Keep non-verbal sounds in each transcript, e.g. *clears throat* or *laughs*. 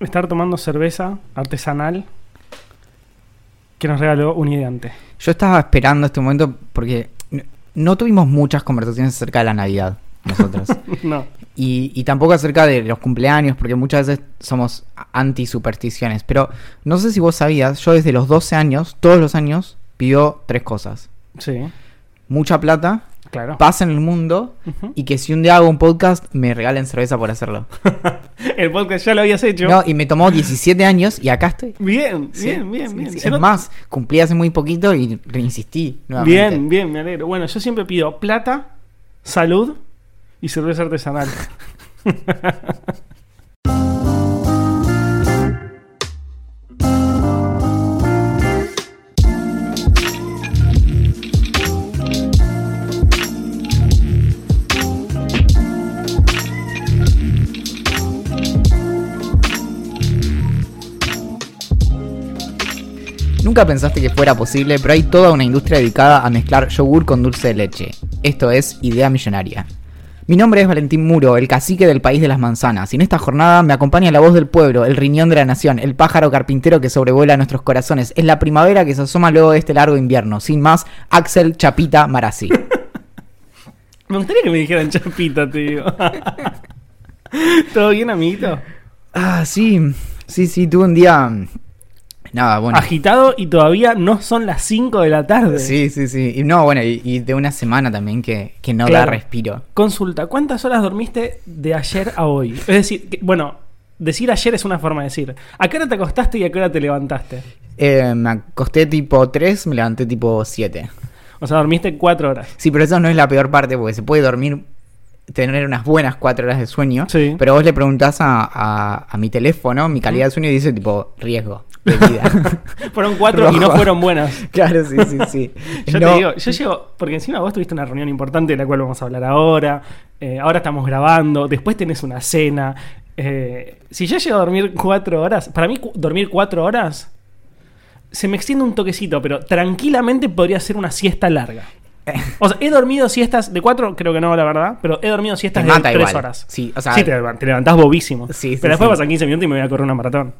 estar tomando cerveza artesanal que nos regaló un ideante? Yo estaba esperando este momento porque no, no tuvimos muchas conversaciones acerca de la Navidad nosotros. *laughs* no. Y, y tampoco acerca de los cumpleaños, porque muchas veces somos anti-supersticiones. Pero no sé si vos sabías, yo desde los 12 años, todos los años, pido tres cosas. Sí, Mucha plata, claro. paz en el mundo, y que si un día hago un podcast, me regalen cerveza por hacerlo. *laughs* El podcast ya lo habías hecho. No, y me tomó 17 años y acá estoy. Bien, Sí, bien, bien, sí, bien. sí. Es más, cumplí hace muy poquito y reinsistí nuevamente. Bien, bien, me alegro. Bueno, yo siempre pido plata, salud y cerveza artesanal. *laughs* Nunca pensaste que fuera posible, pero hay toda una industria dedicada a mezclar yogur con dulce de leche. Esto es Idea Millonaria. Mi nombre es Valentín Muro, el cacique del país de las manzanas, y en esta jornada me acompaña la voz del pueblo, el riñón de la nación, el pájaro carpintero que sobrevuela nuestros corazones. Es la primavera que se asoma luego de este largo invierno. Sin más, Axel Chapita Marazzi. *laughs* Me gustaría que me dijeran chapita, te digo. *laughs* ¿Todo bien, amiguito? ah, sí, sí, sí, tuve un día... Nada, bueno. Agitado y todavía no son las 5 de la tarde. Sí, sí, sí. Y no, bueno, y, y de una semana también que, que no da respiro. Consulta, ¿cuántas horas dormiste de ayer a hoy? Es decir, que- bueno, decir ayer es una forma de decir. ¿A qué hora te acostaste y a qué hora te levantaste? Eh, me acosté tipo 3, me levanté tipo 7. O sea, dormiste 4 horas. Sí, pero eso no es la peor parte porque se puede dormir, tener unas buenas 4 horas de sueño. Sí. Pero vos le preguntás a, a- a mi teléfono, mi calidad de sueño, y dice tipo riesgo de vida. *laughs* Fueron 4 y no fueron buenas. claro, sí, sí, sí. *laughs* Yo No, te digo, yo llego, porque encima vos tuviste una reunión importante de la cual vamos a hablar ahora, eh, ahora estamos grabando, después tenés una cena. eh, si yo llego a dormir cuatro horas, para mí cu- dormir cuatro horas se me extiende un toquecito, pero tranquilamente podría ser una siesta larga. *laughs* O sea, he dormido siestas de cuatro, creo que no, la verdad, pero he dormido siestas de tres igual. horas. Sí, o sea- te, levan- te levantás bobísimo. Sí, sí, pero después sí. pasan 15 minutos y me voy a correr una maratón.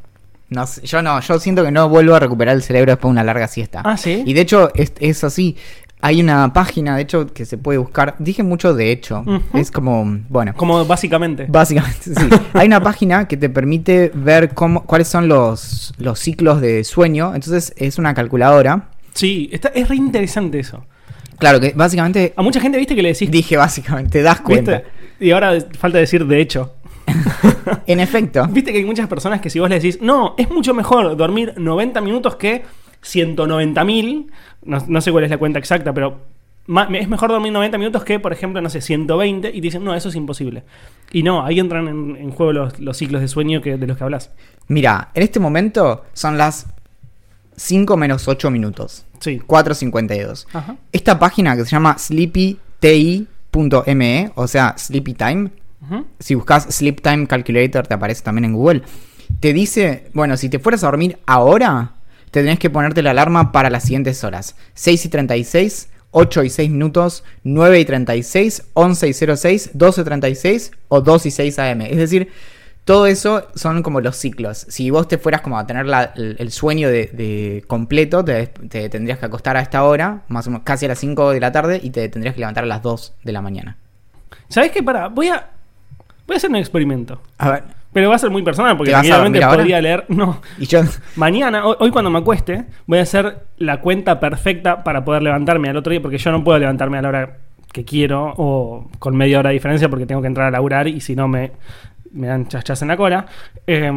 No yo no, yo siento que no vuelvo a recuperar el cerebro después de una larga siesta. Ah, ¿sí? Y de hecho es, es así. Hay una página, de hecho, que se puede buscar. Dije mucho de hecho. Es como, bueno. Como básicamente. Básicamente, sí. *laughs* Hay una página que te permite ver cómo, cuáles son los, los ciclos de sueño. Entonces es una calculadora. Sí, está, es re interesante eso. Claro que básicamente A mucha gente, viste, que le decís dije básicamente, te das cuenta. ¿Viste? Y ahora falta decir de hecho. *laughs* En efecto. Viste que hay muchas personas que si vos le decís, no, es mucho mejor dormir 90 minutos que 190 mil, no, no sé cuál es la cuenta exacta, pero es mejor dormir 90 minutos que, por ejemplo, no sé, 120, y te dicen, no, eso es imposible. Y no, ahí entran en, en juego los, los ciclos de sueño que, de los que hablas. Mira, en este momento son las 5 menos 8 minutos. Sí. 4.52. Ajá. Esta página que se llama sleepyti.me, o sea, Sleepy Time, Si buscas Sleep Time Calculator te aparece también en Google, te dice, bueno, si te fueras a dormir ahora, te tenés que ponerte la alarma para las siguientes horas. 6 y 36, 8 y 6 minutos, 9 y 36, 11 y 06, 12 y 36 o 2 y 6 am. Es decir, todo eso son como los ciclos. Si vos te fueras como a tener la- el, el sueño de, de completo, te, te tendrías que acostar a esta hora, más o menos casi a las 5 de la tarde, y te tendrías que levantar a las 2 de la mañana. ¿Sabés qué? Para, voy a, voy a hacer un experimento. A ver, Pero va a ser muy personal, porque ¿Te vas a realmente dormir ahora? podría leer... *laughs* No, y yo... Mañana, hoy, hoy cuando me acueste, voy a hacer la cuenta perfecta para poder levantarme al otro día, porque yo no puedo levantarme a la hora que quiero o con media hora de diferencia porque tengo que entrar a laburar y si no me, me dan chachas en la cola. Eh,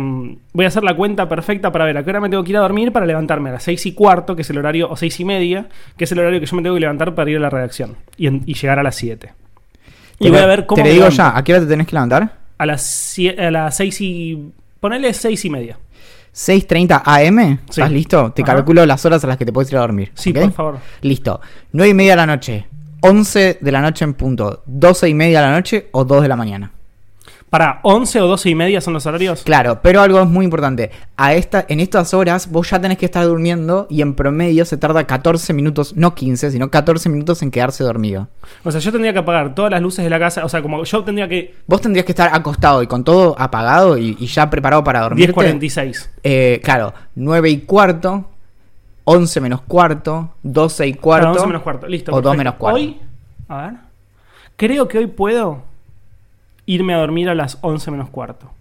voy a hacer la cuenta perfecta para ver a qué hora me tengo que ir a dormir para levantarme a las seis y cuarto, que es el horario, o seis y media, que es el horario que yo me tengo que levantar para ir a la redacción y, en- y llegar a las 7. Y te voy a ver cómo Te le digo levanto. ya, ¿a qué hora te tenés que levantar? A las, a las seis y... Ponele seis y media. 6.30 AM, Sí. ¿estás listo? Te Ajá. calculo las horas a las que te puedes ir a dormir. Sí, ¿ok? por favor. Listo. 9 y media de la noche, 11 de la noche en punto, 12 y media de la noche o 2 de la mañana. Para 11 o 12 y media son los horarios. Claro, pero algo es muy importante. A esta, en estas horas vos ya tenés que estar durmiendo y en promedio se tarda 14 minutos, no 15, sino 14 minutos en quedarse dormido. O sea, yo tendría que apagar todas las luces de la casa. O sea, como yo tendría que. Vos tendrías que estar acostado y con todo apagado y, y ya preparado para dormirte. 10.46. Eh, claro, 9 y cuarto, 11 menos cuarto, 12 y cuarto. Claro, 11 menos cuarto. Listo. O 2 perfecto. menos cuarto. Hoy. A ver. Creo que hoy puedo irme a dormir a las 11 menos cuarto.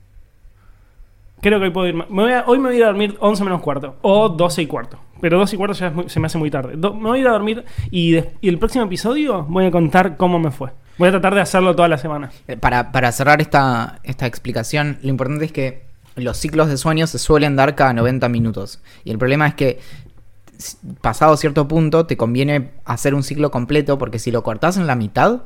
Creo que hoy puedo irme. me hoy me voy a ir a dormir 11 menos cuarto. O 12 y cuarto. Pero 12 y cuarto ya se me hace muy tarde. Me voy a ir a dormir y, el próximo episodio voy a contar cómo me fue. Voy a tratar de hacerlo toda la semana. Eh, Para, para cerrar esta, esta explicación, lo importante es que los ciclos de sueño se suelen dar cada 90 minutos. Y el problema es que pasado cierto punto te conviene hacer un ciclo completo porque si lo cortás en la mitad,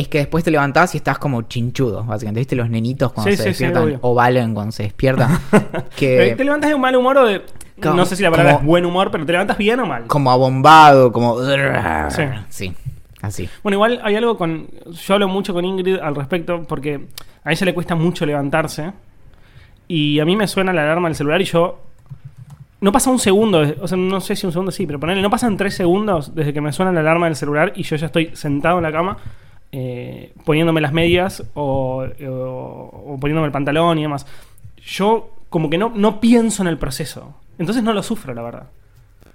es que después te levantás y estás como chinchudo, básicamente. ¿Viste los nenitos cuando Sí, se sí, despiertan? o Valen cuando se despiertan. *laughs* Eh, que ¿Te levantas de un mal humor o de.? Como- no sé si la palabra como- es buen humor, pero ¿te levantas bien o mal? como abombado, como... Sí. sí, así. Bueno, igual hay algo con. Yo hablo mucho con Ingrid al respecto porque a ella le cuesta mucho levantarse. Y a mí me suena la alarma del celular y yo. No pasa un segundo, o sea, no sé si un segundo sí, pero ponele, no pasan tres segundos desde que me suena la alarma del celular y yo ya estoy sentado en la cama eh, poniéndome las medias o, o- o poniéndome el pantalón y demás. Yo como que no, no pienso en el proceso. Entonces no lo sufro, la verdad.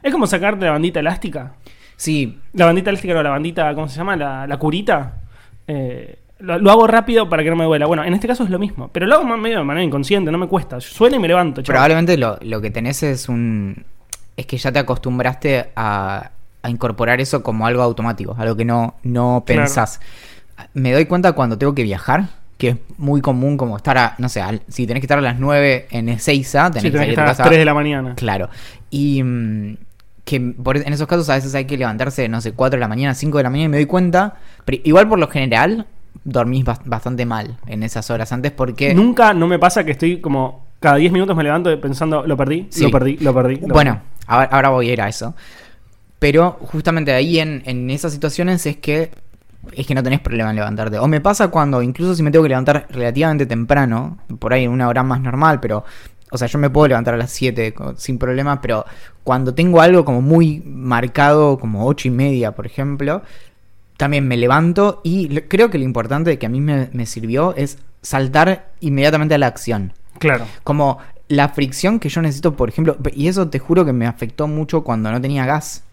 Es como sacarte la bandita elástica. Sí, La bandita elástica o la bandita, ¿cómo se llama? La, la curita. Eh, lo, lo hago rápido para que no me duela. Bueno, en este caso es lo mismo. Pero lo hago más medio de manera inconsciente, no me cuesta. Suena y me levanto. Probablemente lo, lo que tenés es un. Es que ya te acostumbraste a, a incorporar eso como algo automático, algo que no, no Claro. pensás. Me doy cuenta cuando tengo que viajar, que es muy común como estar a. No sé, si tenés que estar a las 9 en Ezeiza, tenés Sí, que tenés que salir estar a las casa- 3 de la mañana. Claro. Y mm, que por- en esos casos a veces hay que levantarse, no sé, 4 de la mañana, 5 de la mañana y me doy cuenta. Pero igual por lo general dormís bas- bastante mal en esas horas antes porque... Nunca no me pasa que estoy como. Cada 10 minutos me levanto pensando, lo perdí, Sí. lo perdí, lo perdí. lo Bueno, ahora, ahora voy a ir a eso. Pero justamente ahí en, en esas situaciones es que es que no tenés problema en levantarte. O me pasa cuando, incluso si me tengo que levantar relativamente temprano, por ahí en una hora más normal, pero, o sea, yo me puedo levantar a las 7 co- sin problema, pero cuando tengo algo como muy marcado, como 8 y media, por ejemplo, también me levanto y creo que lo importante que a mí me, me sirvió es saltar inmediatamente a la acción. Claro. Como la fricción que yo necesito, por ejemplo, y eso te juro que me afectó mucho cuando no tenía gas.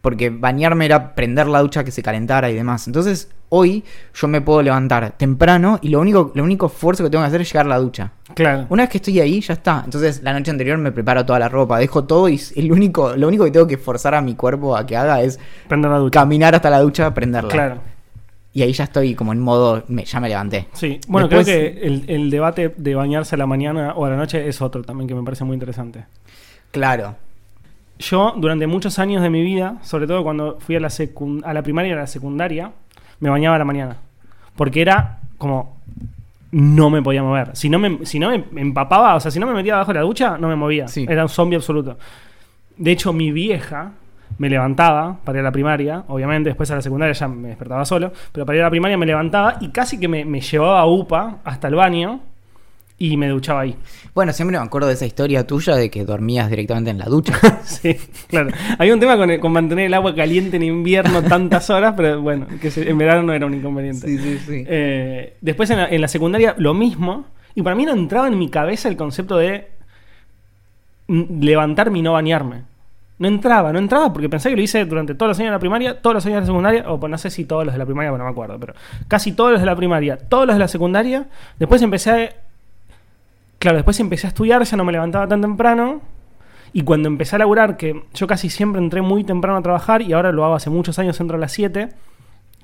Porque bañarme era prender la ducha que se calentara y demás. Entonces, hoy yo me puedo levantar temprano y lo único, lo único esfuerzo que tengo que hacer es llegar a la ducha. Claro. Una vez que estoy ahí, ya está. Entonces, la noche anterior me preparo toda la ropa, dejo todo y el único, lo único que tengo que forzar a mi cuerpo a que haga es Prender la ducha. caminar hasta la ducha, prenderla. Claro. Y ahí ya estoy como en modo, me- ya me levanté. Sí. Bueno, Después- creo que el, el debate de bañarse a la mañana o a la noche es otro también que me parece muy interesante. Claro. Yo, durante muchos años de mi vida, sobre todo cuando fui a la, a la primaria y a la secundaria, me bañaba a la mañana. Porque era como. No me podía mover. Si no me, si no me empapaba, o sea, si no me metía abajo de la ducha, no me movía. Sí. Era un zombie absoluto. De hecho, mi vieja me levantaba para ir a la primaria. Obviamente, después a la secundaria ya me despertaba solo. Pero para ir a la primaria me levantaba y casi que me, me llevaba a UPA hasta el baño y me duchaba ahí. Bueno, siempre me acuerdo de esa historia tuya de que dormías directamente en la ducha. *laughs* Sí, claro. Hay un tema con, el- con mantener el agua caliente en invierno tantas horas, pero bueno, que se- en verano no era un inconveniente. sí, sí. Eh, después en la, en la secundaria lo mismo, y para mí no entraba en mi cabeza el concepto de levantarme y no bañarme. No entraba, no entraba porque pensé que lo hice durante todos los años de la primaria, todos los años de la secundaria, o pues no sé si todos los de la primaria, bueno, no me acuerdo, pero casi todos los de la primaria, todos los de la secundaria. Después empecé a... Claro, después empecé a estudiar, ya no me levantaba tan temprano. Y cuando empecé a laburar, que yo casi siempre entré muy temprano a trabajar y ahora lo hago hace muchos años, entro a las 7,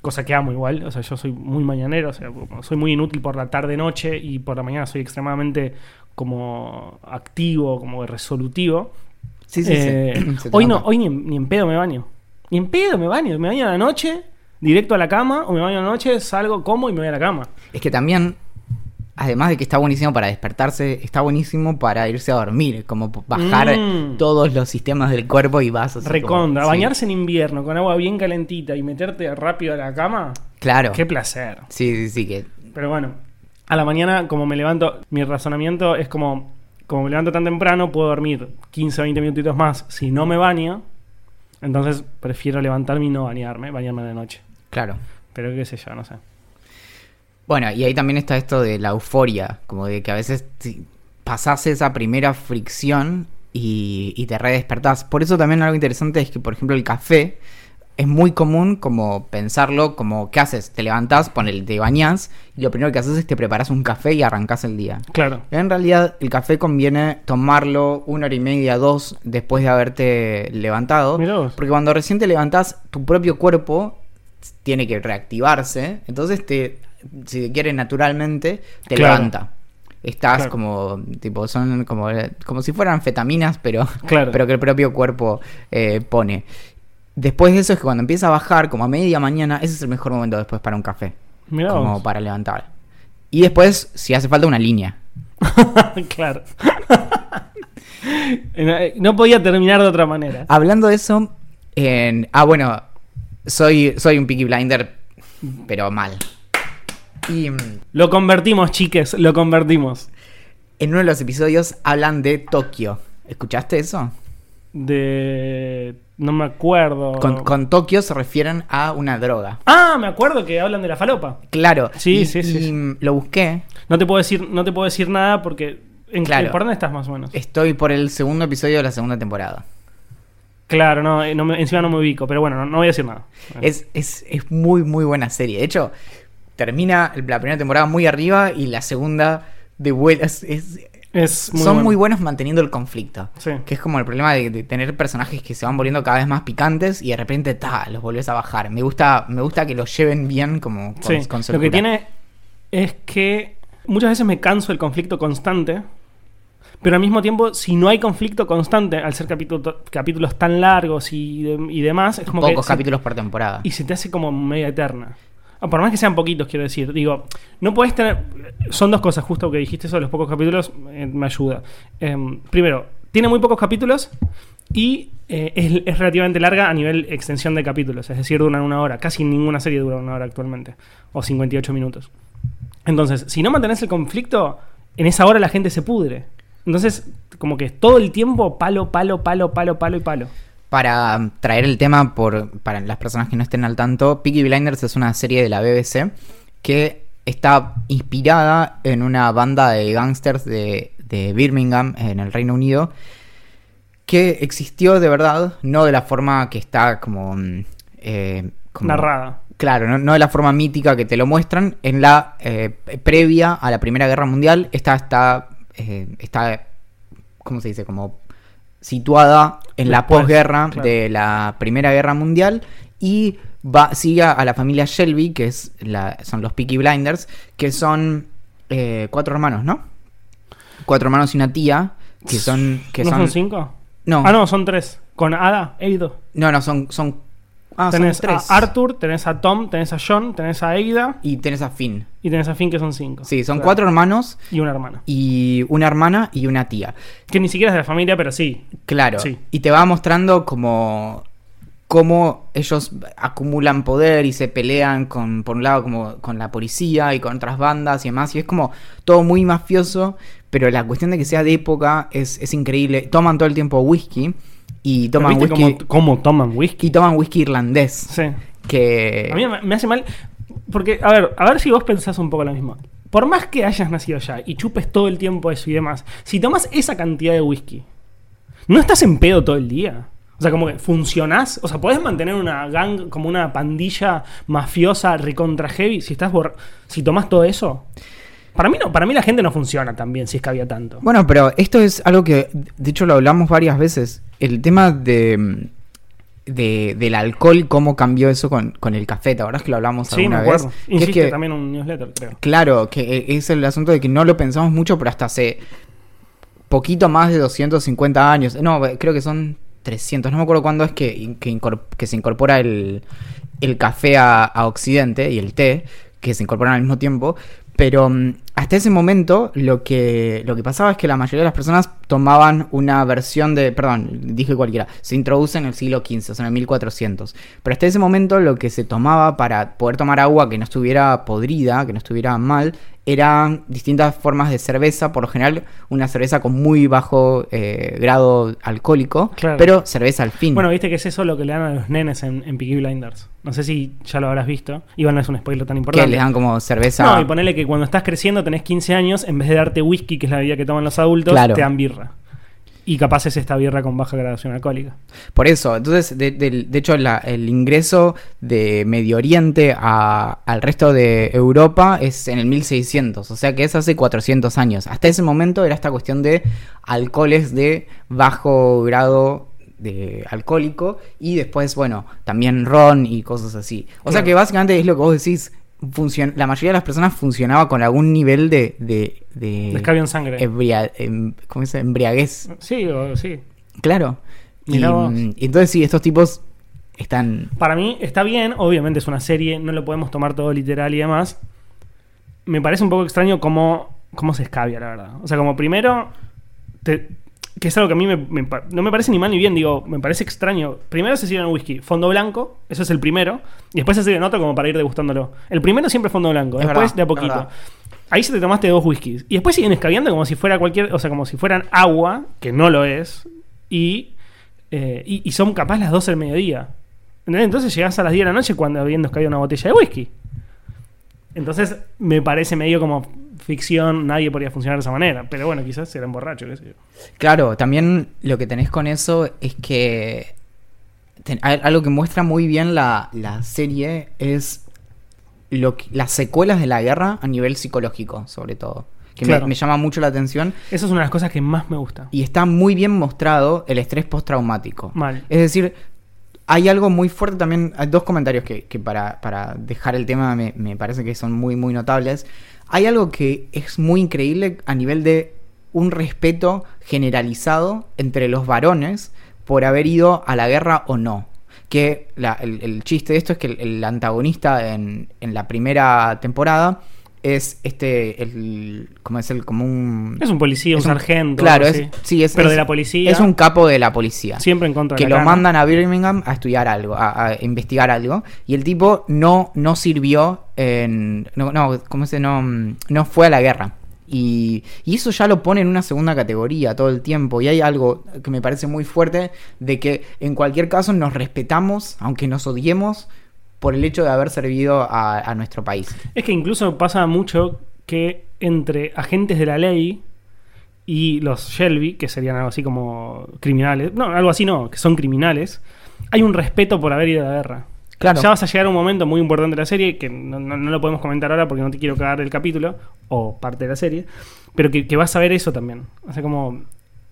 cosa que amo igual, o sea, yo soy muy mañanero, o sea, soy muy inútil por la tarde-noche y por la mañana soy extremadamente como activo, como resolutivo. Sí, sí, Eh, sí. *clears throat* Se te hoy no, hoy ni, en- ni en pedo me baño. Ni en pedo me baño, me baño a la noche, directo a la cama, o me baño a la noche, salgo, como y me voy a la cama. Es que también además de que está buenísimo para despertarse, está buenísimo para irse a dormir, como bajar Mm. todos los sistemas del cuerpo y vas así Recontra. como- sí. Bañarse en invierno con agua bien calentita y meterte rápido a la cama. Claro. Qué placer. Sí, sí, sí, que Pero bueno, a la mañana, como me levanto, mi razonamiento es como, como me levanto tan temprano, puedo dormir 15 o 20 minutitos más si no me baño. Entonces prefiero levantarme y no bañarme, bañarme de noche. claro. Pero qué sé yo, no sé. Bueno, y ahí también está esto de la euforia, como de que a veces pasás esa primera fricción y, y te redespertás. Por eso también algo interesante es que, por ejemplo, el café es muy común como pensarlo como, ¿qué haces? Te levantás, ponele, te bañás y lo primero que haces es te preparas un café y arrancás el día. Claro. En realidad, el café conviene tomarlo una hora y media, dos, después de haberte levantado. Mirá vos. Porque cuando recién te levantás, tu propio cuerpo tiene que reactivarse. Entonces, te, si te quiere naturalmente, te Claro. levanta. Estás Claro. como, tipo, son como, como si fueran anfetaminas, pero, Claro. pero que el propio cuerpo eh, pone. Después de eso es que cuando empieza a bajar, como a media mañana, ese es el mejor momento después para un café. Mirá como vos. para levantar. Y después, si hace falta una línea. *laughs* claro. no podía terminar de otra manera. Hablando de eso, en- ah, bueno, soy, soy un Peaky Blinder, pero mal. Y mm, Lo convertimos, chiques, lo convertimos. en uno de los episodios hablan de Tokio. ¿Escuchaste eso? De. No me acuerdo. Con, con Tokio se refieren a una droga. Ah, me acuerdo que hablan de la falopa. Claro. Sí, y- sí, sí, y, mm, lo busqué. No te puedo decir, no te puedo decir nada porque. ¿en, Claro. ¿Por dónde estás más o menos? Estoy por el segundo episodio de la segunda temporada. Claro, no, eh, no me- encima no me ubico, pero bueno, no, no voy a decir nada. Es, es, es muy, muy buena serie. De hecho, termina la primera temporada muy arriba y la segunda de vuelta. Es, es- Es muy son bueno. muy buenos manteniendo el conflicto. Sí. Que es como el problema de, de tener personajes que se van volviendo cada vez más picantes y de repente ta, los volvés a bajar. Me gusta, me gusta que los lleven bien como con, Sí, con lo que tiene es que muchas veces me canso del conflicto constante, pero al mismo tiempo, si no hay conflicto constante, al ser capítulo- capítulos tan largos y, de- y demás, es como que Pocos se- capítulos por temporada. y se te hace como media eterna. Ah, Por más que sean poquitos, quiero decir. Digo, no puedes tener. Son dos cosas, justo que dijiste de los pocos capítulos, eh, me ayuda. Em, primero, tiene muy pocos capítulos y eh, es, es relativamente larga a nivel extensión de capítulos. Es decir, duran una hora. Casi ninguna serie dura una hora actualmente. O 58 minutos. Entonces, si no mantenés el conflicto, en esa hora la gente se pudre. Entonces, como que todo el tiempo palo, palo, palo, palo, palo y palo. Para traer el tema por, para las personas que no estén al tanto, Peaky Blinders es una serie de la BBC que está inspirada en una banda de gángsters de, de Birmingham, en el Reino Unido, que existió de verdad, no de la forma que está como... mm, eh, como- Narrada. Claro, no, no de la forma mítica que te lo muestran. En la eh, previa a la Primera Guerra Mundial, esta está, eh, está, ¿cómo se dice? Como situada en la posguerra claro. de la Primera Guerra Mundial y va, sigue a la familia Shelby, que es la, son los Peaky Blinders, que son eh, cuatro hermanos, ¿no? Cuatro hermanos y una tía, que son... Que ¿No son, son cinco? No. Ah, no, son tres. Con Ada, Eido. No, no, son... son ah, son tenés tres. a Arthur, tenés a Tom, tenés a John, tenés a Eida Y tenés a Finn. y tenés a Finn, que son cinco. Sí, son Claro. cuatro hermanos Y una hermana. y una hermana y una tía. Que ni siquiera es de la familia, pero sí. Claro. Sí. Y te va mostrando como cómo ellos acumulan poder y se pelean con, por un lado, como con la policía y con otras bandas y demás. Y es como todo muy mafioso, pero la cuestión de que sea de época es, es increíble. Toman todo el tiempo whisky y ¿Pero toman ¿Viste whisky. cómo, cómo toman whisky? Y toman whisky irlandés. Sí. Que. A mí me, hace mal. Porque, a ver, a ver si vos pensás un poco lo mismo. Por más que hayas nacido allá y chupes todo el tiempo eso y demás, si tomas esa cantidad de whisky, ¿no estás en pedo todo el día? O sea, como que funcionás. O sea, podés mantener una gang, como una pandilla mafiosa recontra heavy si estás bor- si tomás todo eso. Para mí no, para mí la gente no funciona tan bien si es que había tanto. Bueno, pero esto es algo que, de hecho, lo hablamos varias veces. El tema de, de- del alcohol, cómo cambió eso con, con el café. ¿Te acordás que lo hablamos sí, me alguna acuerdo. vez? Que es que- también un newsletter, creo. Claro, que e- es el asunto de que no lo pensamos mucho, pero hasta hace poquito más de 250 años. No, creo que son 300. No me acuerdo cuándo es que, que se incorpora el, el café a, a Occidente y el té, que se incorporan al mismo tiempo. Pero mm, hasta ese momento lo que, lo que pasaba es que la mayoría de las personas tomaban una versión de, perdón, dije cualquiera, se introduce en el siglo XV, o sea, en el 1400. Pero hasta ese momento lo que se tomaba para poder tomar agua que no estuviera podrida, que no estuviera mal, eran distintas formas de cerveza, por lo general una cerveza con muy bajo eh, grado alcohólico, Claro. pero cerveza al fin. Bueno, viste que es eso lo que le dan a los nenes en, en Peaky Blinders. No sé si ya lo habrás visto. Igual no es un spoiler tan que importante. les dan como cerveza... No, y ponele que cuando estás creciendo, tenés 15 años, en vez de darte whisky, que es la bebida que toman los adultos, Claro. te dan birra. Y capaz es esta birra con baja graduación alcohólica. Por eso, entonces, de, de- de hecho, la- el ingreso de Medio Oriente a- al resto de Europa es en el 1600, o sea que es hace 400 años. Hasta ese momento era esta cuestión de alcoholes de bajo grado de alcohólico y después, bueno, también ron y cosas así. O sea que básicamente es lo que vos decís, funcion- la mayoría de las personas funcionaba con algún nivel de... de, de en sangre. em- ¿Cómo dice? Embriaguez. Sí, o, sí. Claro. Y, mm, y entonces sí, estos tipos están... Para mí está bien, obviamente es una serie, no lo podemos tomar todo literal y demás. Me parece un poco extraño cómo, cómo se escabia, la verdad. O sea, como primero, te- que es algo que a mí me, no me parece ni mal ni bien, digo, me parece extraño. Primero se sirven whisky, fondo blanco, eso es el primero, y después se sirven otro como para ir degustándolo. El primero siempre fondo blanco, Es después verdad, de a poquito. Ahí se te tomaste dos whiskies. Y después siguen escabeando como si fuera cualquier. O sea, como si fueran agua, que no lo es. Y, eh, y, y son capaz las 12 del mediodía. ¿Entendés? Entonces llegás a las 10 de la noche cuando habiendo escabido una botella de whisky. Entonces me parece medio como ficción, nadie podría funcionar de esa manera. Pero bueno, quizás eran borrachos, qué sé yo. Claro, también lo que tenés con eso es que... ten- algo que muestra muy bien la, la serie es lo que- las secuelas de la guerra a nivel psicológico, sobre todo. Que me- Claro. me, llama mucho la atención. Esa es una de las cosas que más me gusta. Y está muy bien mostrado el estrés postraumático. Mal. Es decir, hay algo muy fuerte también. Hay dos comentarios que, que para, para dejar el tema me, me parece que son muy, muy notables. Hay algo que es muy increíble a nivel de un respeto generalizado entre los varones por haber ido a la guerra o no. Que el chiste de esto es que el, el antagonista en, en la primera temporada es este, el, ¿cómo es el? Como un... Es un policía, un, es un- sargento. Claro, es, sí, es, Pero es- de la policía. Es un capo de la policía Siempre en contra de que la lo mandan a Birmingham a estudiar algo, a, a investigar algo, y el tipo no, no sirvió en... No, no, ¿cómo se no, no fue a la guerra. Y, y eso ya lo pone en una segunda categoría todo el tiempo. Y hay algo que me parece muy fuerte de que en cualquier caso nos respetamos, aunque nos odiemos, por el hecho de haber servido a, a nuestro país. Es que incluso pasa mucho que entre agentes de la ley y los Shelby, que serían algo así como criminales, no, algo así no, que son criminales, hay un respeto por haber ido a la guerra. Claro. Ya vas a llegar a un momento muy importante de la serie, que no, no- no lo podemos comentar ahora porque no te quiero cagar el capítulo, o parte de la serie, pero que, que vas a ver eso también. O sea, como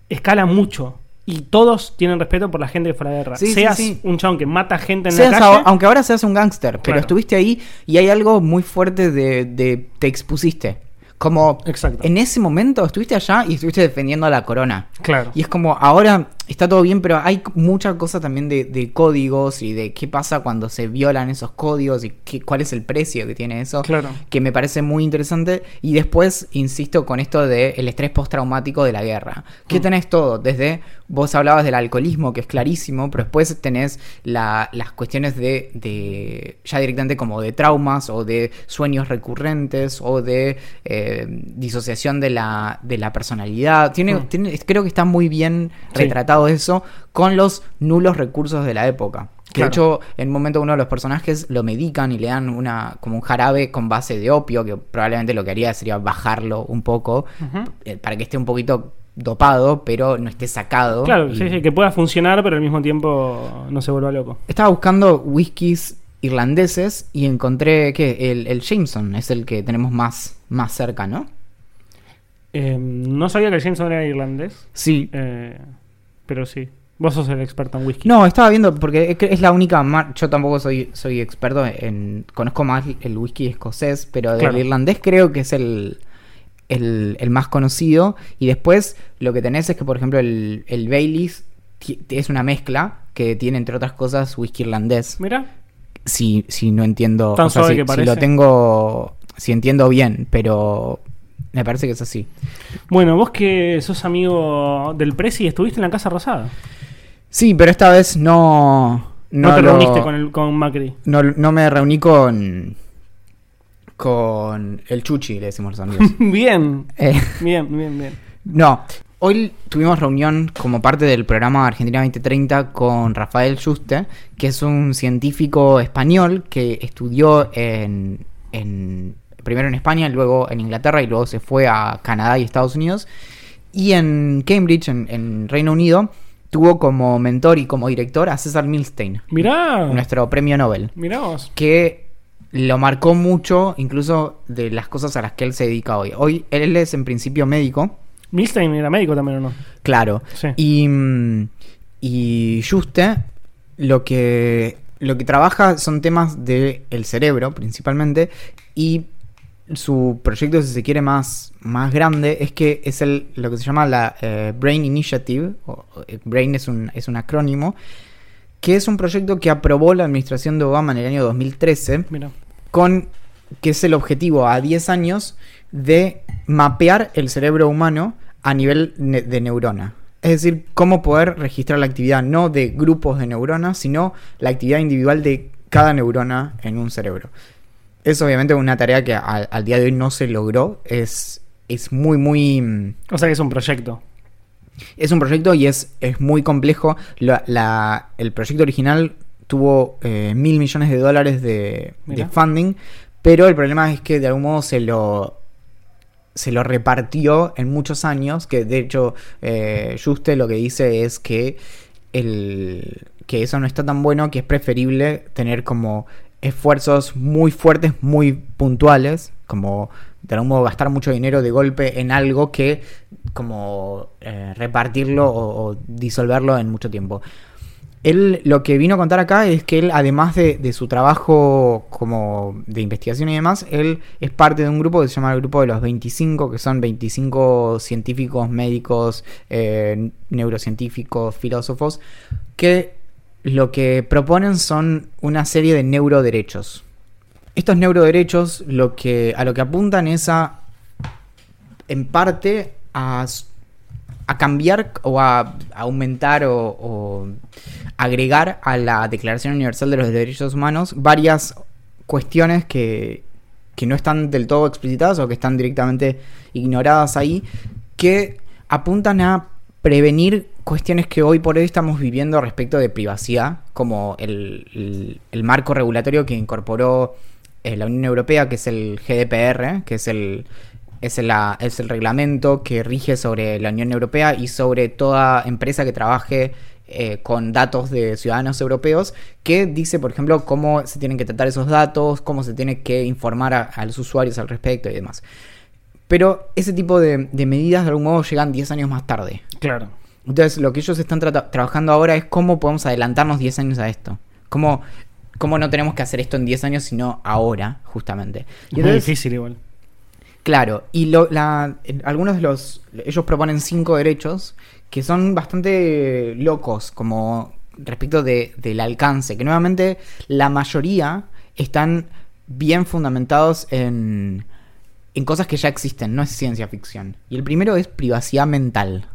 escala mucho. Y todos tienen respeto por la gente que fue a la guerra. Sí, Seas sí. un chabón que mata gente en Seas la a- calle. aunque ahora seas un gángster, pero Claro. estuviste ahí y hay algo muy fuerte de, de te expusiste. Como Exacto. en ese momento estuviste allá y estuviste defendiendo a la corona. Claro. Y es como, ahora está todo bien, pero hay mucha cosa también de, de códigos y de qué pasa cuando se violan esos códigos y qué, cuál es el precio que tiene eso. Claro. Que me parece muy interesante. Y después, insisto, con esto del estrés postraumático de la guerra. Que Mm. tenés todo, desde vos hablabas del alcoholismo, que es clarísimo, pero después tenés la- las cuestiones de, de, ya directamente como de traumas o de sueños recurrentes o de eh, disociación de la, de la personalidad. Tiene, Mm. tiene- creo que está muy bien Sí. Eso con los nulos recursos de la época. Que Claro. de hecho, en un momento uno de los personajes lo medican y le dan una como un jarabe con base de opio, que probablemente lo que haría sería bajarlo un poco eh, para que esté un poquito dopado, pero no esté sacado. Claro, Y sí, sí, que pueda funcionar, pero al mismo tiempo no se vuelva loco. Estaba buscando whiskies irlandeses y encontré que el, el Jameson es el que tenemos más, más cerca, ¿no? Eh, no sabía que el Jameson era irlandés, Sí. eh, pero sí. Vos sos el experto en whisky. No, estaba viendo porque es la única mar- yo tampoco soy soy experto en conozco más el whisky escocés, pero del Claro. irlandés creo que es el, el el más conocido y después lo que tenés es que por ejemplo el, el Baileys es una mezcla que tiene entre otras cosas whisky irlandés. Mira, Si si no entiendo, Tan o sea, suave si, que si parece. lo tengo si entiendo bien, pero Me parece que es así. Bueno, vos que sos amigo del Presi, estuviste en la Casa Rosada. Sí, pero esta vez no. No, te lo- reuniste con, el, con Macri. No, no me reuní con. Con el Chuchi, le decimos los amigos. *laughs* bien, Eh, bien, bien, bien. no. Hoy tuvimos reunión como parte del programa Argentina 2030 con Rafael Juste, que es un científico español que estudió en, en- primero en España, luego en Inglaterra y luego se fue a Canadá y Estados Unidos. Y en Cambridge, en, en Reino Unido, tuvo como mentor y como director a César Milstein, Mirá, nuestro premio Nobel mirá vos. que lo marcó mucho, incluso de las cosas a las que él se dedica hoy. Hoy él es en principio médico, Milstein era médico también, ¿o no? claro. Sí. Y, y Juste lo que, lo que trabaja son temas del cerebro principalmente y su proyecto, si se quiere, más, más grande es que es el, lo que se llama la eh, Brain Initiative, o, eh, Brain es un, es un acrónimo, que es un proyecto que aprobó la administración de Obama en el año 2013 Mira. con que es el objetivo a 10 años de mapear el cerebro humano a nivel ne- de neurona. Es decir, cómo poder registrar la actividad no de grupos de neuronas, sino la actividad individual de cada neurona en un cerebro. Es obviamente una tarea que al, al día de hoy no se logró. Es, es muy, muy... mm, O sea que es un proyecto. es un proyecto y es, es muy complejo. La- la- el proyecto original tuvo eh, mil millones de dólares de, de funding, pero el problema es que de algún modo se lo, se lo repartió en muchos años, que de hecho eh, Juste lo que dice es que, el, que eso no está tan bueno, que es preferible tener como esfuerzos muy fuertes, muy puntuales, como de algún modo gastar mucho dinero de golpe en algo que como eh, repartirlo o, disolverlo en mucho tiempo. Él lo que vino a contar acá es que él, además de, de su trabajo como de investigación y demás, él es parte de un grupo que se llama el Grupo de los 25, que son 25 científicos, médicos, eh, neurocientíficos, filósofos, que lo que proponen son una serie de neuroderechos. Estos neuroderechos lo que, a lo que apuntan es a, en parte, a, a cambiar o a aumentar o, o agregar a la Declaración Universal de los Derechos Humanos varias cuestiones que, que no están del todo explicitadas o que están directamente ignoradas ahí, que apuntan a prevenir cuestiones que hoy por hoy estamos viviendo respecto de privacidad, como el, el- marco regulatorio que incorporó eh, la Unión Europea, que es el GDPR, que es el, es, la- es el reglamento que rige sobre la Unión Europea y sobre toda empresa que trabaje eh, con datos de ciudadanos europeos, que dice, por ejemplo, cómo se tienen que tratar esos datos, cómo se tiene que informar a los usuarios al respecto y demás. Pero ese tipo de, de medidas de algún modo llegan 10 años más tarde. Claro. Entonces, lo que ellos están trabajando ahora es cómo podemos adelantarnos 10 años a esto. Cómo, cómo no tenemos que hacer esto en 10 años, sino ahora, justamente. Es Y muy difícil igual. Claro, y lo, la, algunos de los. Ellos proponen cinco derechos que son bastante locos, como respecto de- del alcance, que nuevamente la mayoría están bien fundamentados en, en cosas que ya existen, no es ciencia ficción. Y el primero es privacidad mental.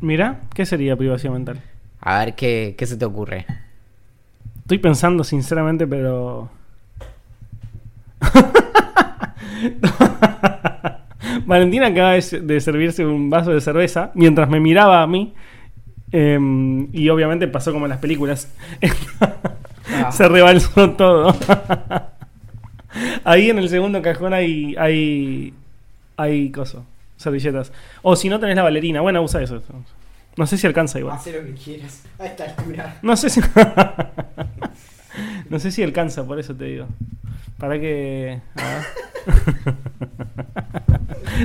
Mira, ¿qué sería privacidad mental? A ver qué, qué se te ocurre. Estoy pensando sinceramente, pero. *laughs* Valentina acaba de, servirse un vaso de cerveza mientras me miraba a mí. em, y obviamente pasó como en las películas. *laughs* Se rebalsó todo. *laughs* Ahí en el segundo cajón hay. hay. hay coso. Servilletas. O si no tenés la valerina. Bueno, usa eso. No sé si alcanza igual. Haz lo que quieras a esta altura. No sé si. *laughs* *laughs* no sé si alcanza, por eso te digo. Para que. ver. *laughs*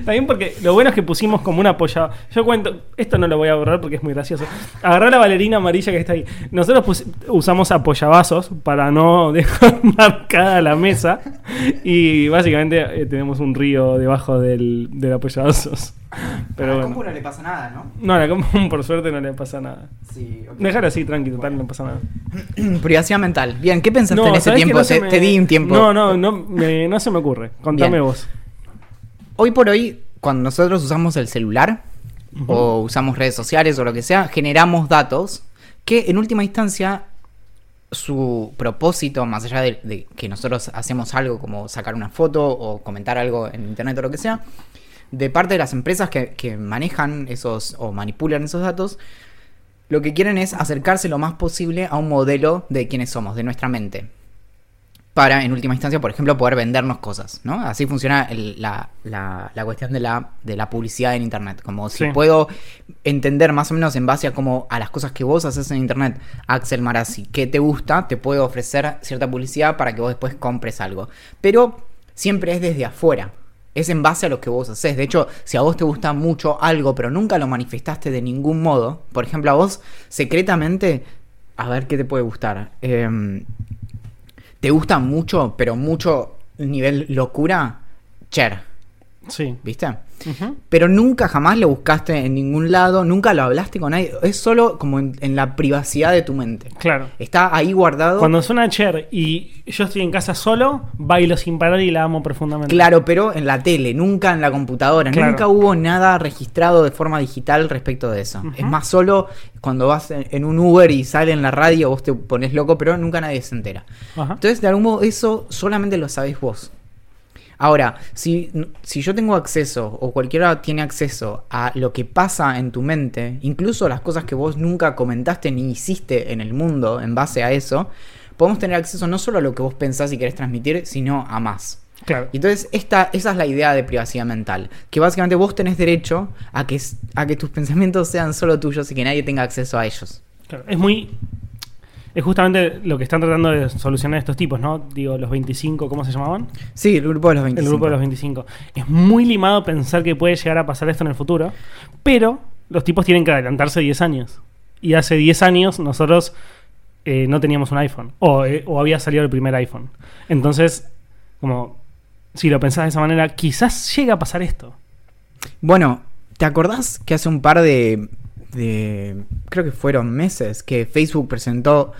También porque lo bueno es que pusimos como una apoya. Yo cuento, esto no lo voy a borrar porque es muy gracioso. Agarrá la valerina amarilla que está ahí. Nosotros usamos apoyavasos para no *laughs* dejar marcada la mesa. Y básicamente eh, tenemos un río debajo del, del apoyavasos. Pero bueno. no le pasa nada, ¿no? No, a la compu *laughs* por suerte no le pasa nada. Sí, Déjalo así, tranqui, total, no pasa nada. *clears throat* Privacidad mental. Bien, ¿qué pensaste en ese ¿sabés que tiempo? no te, me- te di un tiempo. No, no, no, me- no se me ocurre. Contame Bien. vos. Hoy por hoy, cuando nosotros usamos el celular o usamos redes sociales o lo que sea, generamos datos que en última instancia su propósito, más allá de, de que nosotros hacemos algo como sacar una foto o comentar algo en internet o lo que sea, de parte de las empresas que, que manejan esos o manipulan esos datos, lo que quieren es acercarse lo más posible a un modelo de quiénes somos, de nuestra mente. Para, en última instancia, por ejemplo, poder vendernos cosas, ¿no? Así funciona el- la, la- la cuestión de la, de la publicidad en Internet. Como si Sí. puedo entender más o menos en base a cómo a las cosas que vos haces en Internet, Axel Marazzi, que te gusta, te puedo ofrecer cierta publicidad para que vos después compres algo. Pero siempre es desde afuera. Es en base a lo que vos haces. De hecho, si a vos te gusta mucho algo, pero nunca lo manifestaste de ningún modo, por ejemplo, a vos secretamente, a ver qué te puede gustar. Em, ¿Te gusta mucho, pero mucho nivel locura? Cher, Sí. ¿viste? Pero nunca jamás lo buscaste en ningún lado, nunca lo hablaste con nadie. Es solo como en, en la privacidad de tu mente. Claro. Está ahí guardado. Cuando suena Cher y yo estoy en casa solo, bailo sin parar y la amo profundamente. Claro, pero en la tele, nunca en la computadora. Claro. Nunca hubo nada registrado de forma digital respecto de eso. Es más solo cuando vas en, en un Uber y sale en la radio, vos te pones loco, pero nunca nadie se entera. Entonces, de algún modo, eso solamente lo sabés vos. Ahora, si, si yo tengo acceso, o cualquiera tiene acceso a lo que pasa en tu mente, incluso las cosas que vos nunca comentaste ni hiciste en el mundo en base a eso, podemos tener acceso no solo a lo que vos pensás y querés transmitir, sino a más. Claro. Entonces, esta, esa es la idea de privacidad mental. Que básicamente vos tenés derecho a que, a que tus *laughs* pensamientos sean solo tuyos y que nadie tenga acceso a ellos. Claro, Es muy. Es justamente lo que están tratando de solucionar estos tipos, ¿no? Digo, los 25, ¿cómo se llamaban? Sí, el grupo de los 25. El grupo de los 25. Es muy limado pensar que puede llegar a pasar esto en el futuro, pero los tipos tienen que adelantarse 10 años. Y hace 10 años nosotros eh, no teníamos un iPhone, o, eh, o había salido el primer iPhone. Entonces, como, si lo pensás de esa manera, quizás llegue a pasar esto. Bueno, ¿te acordás que hace un par de, de- creo que fueron meses, que Facebook presentó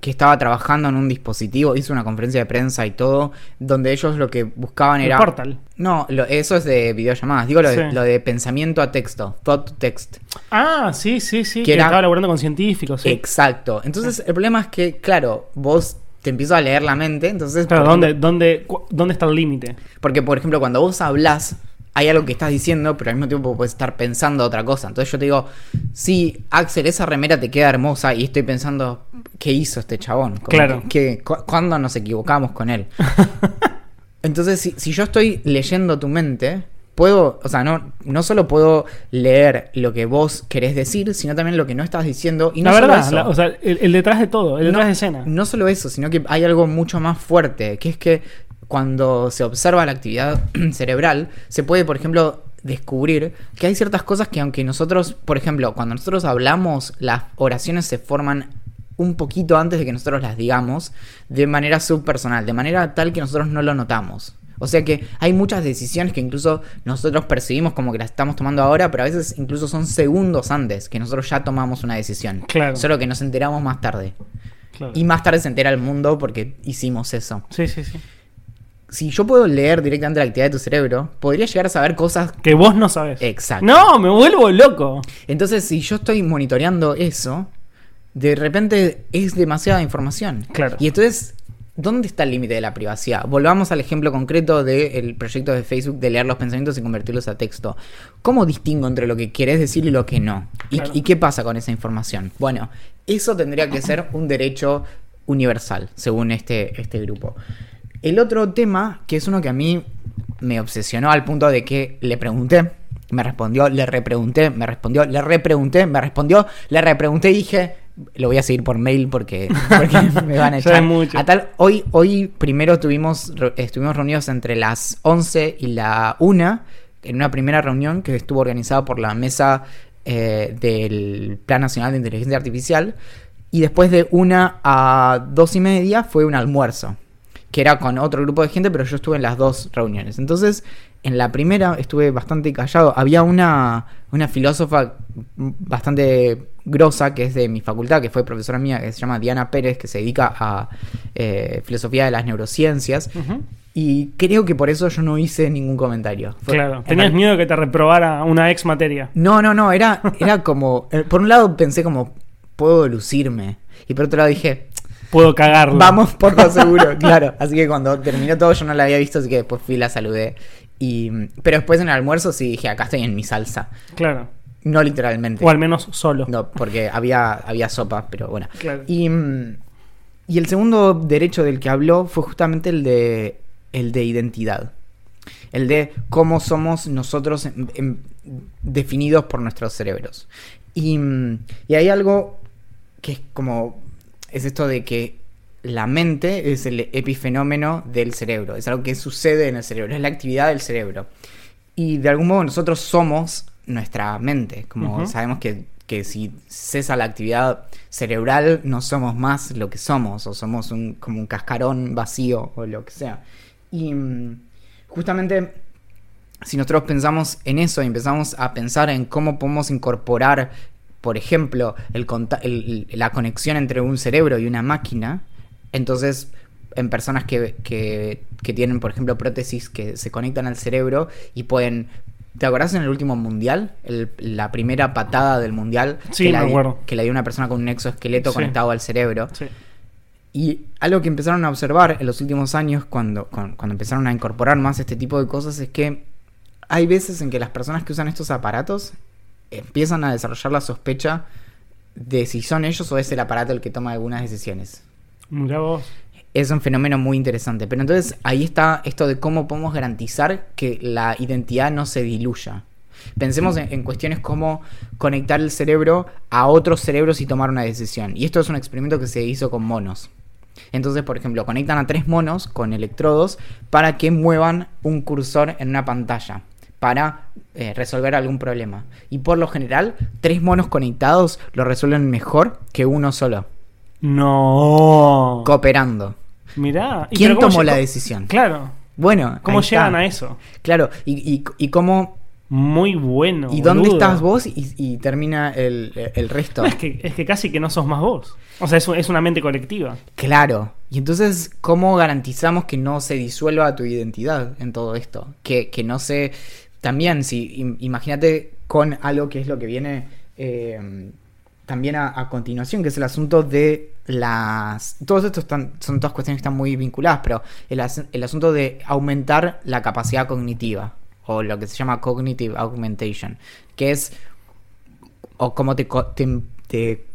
que estaba trabajando en un dispositivo, hizo una conferencia de prensa y todo, donde ellos lo que buscaban El era... Portal. No, lo- eso es de videollamadas, digo lo de, Sí. lo de pensamiento a texto, thought to text. Ah, sí, sí, sí. Que Que era- estaba laburando con científicos. Sí. Exacto. Entonces, el problema es que, claro, vos te empiezas a leer la mente, entonces... Claro, ¿dónde, dónde, ¿dónde está el límite? Porque, por ejemplo, cuando vos hablas, hay algo que estás diciendo, pero al mismo tiempo puedes estar pensando otra cosa. Entonces yo te digo, sí, Axel, esa remera te queda hermosa y estoy pensando, ¿qué hizo este chabón? Claro. que- que- cu- ¿Cuándo nos equivocamos con él? *laughs* Entonces, si, si yo estoy leyendo tu mente, puedo, o sea, no, no solo puedo leer lo que vos querés decir, sino también lo que no estás diciendo. Y no la solo verdad, eso. la- o sea, el, el detrás de todo, el detrás no, de escena. No solo eso, sino que hay algo mucho más fuerte, que es que cuando se observa la actividad *clears throat* cerebral, se puede, por ejemplo, descubrir que hay ciertas cosas que aunque nosotros, por ejemplo, cuando nosotros hablamos, las oraciones se forman un poquito antes de que nosotros las digamos, de manera subpersonal, de manera tal que nosotros no lo notamos. O sea que hay muchas decisiones que incluso nosotros percibimos como que las estamos tomando ahora, pero a veces incluso son segundos antes que nosotros ya tomamos una decisión. Claro. Solo que nos enteramos más tarde. Claro. Y más tarde se entera el mundo porque hicimos eso. Sí, sí, sí. Si yo puedo leer directamente la actividad de tu cerebro, podría llegar a saber cosas. Que vos no sabes. Exacto. No, me vuelvo loco. Entonces, si yo estoy monitoreando eso, de repente es demasiada información. Claro. Y entonces, ¿dónde está el límite de la privacidad? Volvamos al ejemplo concreto del proyecto de Facebook de leer los pensamientos y convertirlos a texto. ¿Cómo distingo entre lo que querés decir y lo que no? ¿Y, Claro. y qué pasa con esa información? Bueno, eso tendría que ser un derecho universal, según este, este grupo. El otro tema, que es uno que a mí me obsesionó al punto de que le pregunté, me respondió, le repregunté, me respondió, le repregunté, me respondió, le repregunté y dije, lo voy a seguir por mail porque, *laughs* porque me van a *laughs* echar. mucho. A tal, hoy, hoy primero tuvimos, estuvimos reunidos entre las 11 y la 1 en una primera reunión que estuvo organizada por la mesa eh, del Plan Nacional de Inteligencia Artificial. Y después de una a dos y media fue un almuerzo, que era con otro grupo de gente, pero yo estuve en las dos reuniones. Entonces, en la primera estuve bastante callado. Había una, una filósofa bastante grosa que es de mi facultad, que fue profesora mía, que se llama Diana Pérez, que se dedica a eh, filosofía de las neurociencias. Y creo que por eso yo no hice ningún comentario. Fue- Claro. en Tenías real- miedo de que te reprobara una ex materia. No, no, no, era, era como... eh, Por un lado pensé como, puedo lucirme. Y por otro lado dije, Puedo cagarlo. Vamos por lo *laughs* seguro, claro. Así que cuando terminó todo yo no la había visto, así que después fui y la saludé. Y, pero después en el almuerzo sí dije, acá estoy en mi salsa. Claro. No literalmente. O al menos solo. No, porque había, había sopa, pero bueno. Claro. Y, y el segundo derecho del que habló fue justamente el de, el de identidad. El de cómo somos nosotros en- en- definidos por nuestros cerebros. Y, y hay algo que es como... Es esto de que la mente es el epifenómeno del cerebro. Es algo que sucede en el cerebro. Es la actividad del cerebro. Y de algún modo nosotros somos nuestra mente. Como sabemos que, que si cesa la actividad cerebral, no somos más lo que somos. O somos un, como un cascarón vacío o lo que sea. Y mm, justamente si nosotros pensamos en eso y empezamos a pensar en cómo podemos incorporar, por ejemplo, el el- la conexión entre un cerebro y una máquina, entonces en personas que, que- que tienen, por ejemplo, prótesis que se conectan al cerebro y pueden... ¿Te acordás en el último mundial? El- la primera patada del mundial Sí, que, la me acuerdo. que la dio una persona con un exoesqueleto Sí. conectado al cerebro. Sí. Y algo que empezaron a observar en los últimos años, cuando, cuan- cuando, empezaron a incorporar más este tipo de cosas, es que hay veces en que las personas que usan estos aparatos empiezan a desarrollar la sospecha de si son ellos o es el aparato el que toma algunas decisiones. Vos. Es un fenómeno muy interesante. Pero entonces ahí está esto de cómo podemos garantizar que la identidad no se diluya. Pensemos en, en cuestiones como conectar el cerebro a otros cerebros y tomar una decisión. Y esto es un experimento que se hizo con monos. Entonces, por ejemplo, conectan a tres monos con electrodos para que muevan un cursor en una pantalla para eh, resolver algún problema. Y por lo general, tres monos conectados lo resuelven mejor que uno solo, No. cooperando. Mirá. ¿Y ¿Quién tomó la decisión? Claro. Bueno, ¿Cómo llegan está. a eso? Claro, y, y, y cómo. Muy bueno. ¿Y dónde estás vos? Y, y termina el, el resto. No, es, que, es que casi que no sos más vos. O sea, es, es una mente colectiva. Claro. Y entonces, ¿cómo garantizamos que no se disuelva tu identidad en todo esto? Que, que no se. También, si im- imagínate con algo que es lo que viene eh, también a, continuación, que es el asunto de las. Todos estos están, son todas cuestiones que están muy vinculadas, pero el, as- el asunto de aumentar la capacidad cognitiva, o lo que se llama cognitive augmentation, que es o co- te, te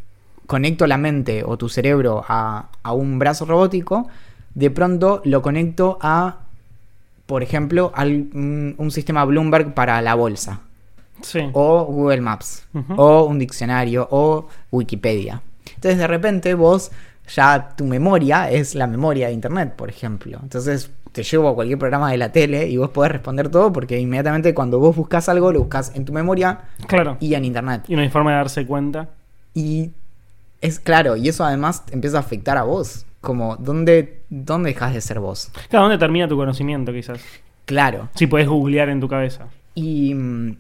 conecto la mente o tu cerebro a, a un brazo robótico, de pronto lo conecto a, por ejemplo, al, un, un sistema Bloomberg para la bolsa, Sí. o Google Maps, o un diccionario, o Wikipedia. Entonces de repente vos ya tu memoria es la memoria de Internet, por ejemplo. Entonces te llevo a cualquier programa de la tele y vos podés responder todo porque inmediatamente cuando vos buscas algo lo buscas en tu memoria Claro. y en Internet. Y no hay forma de darse cuenta. Y es claro, y eso además te empieza a afectar a vos. Como, ¿dónde, dónde dejas de ser vos? Claro, ¿dónde termina tu conocimiento, quizás? Claro. Si podés googlear en tu cabeza. Y,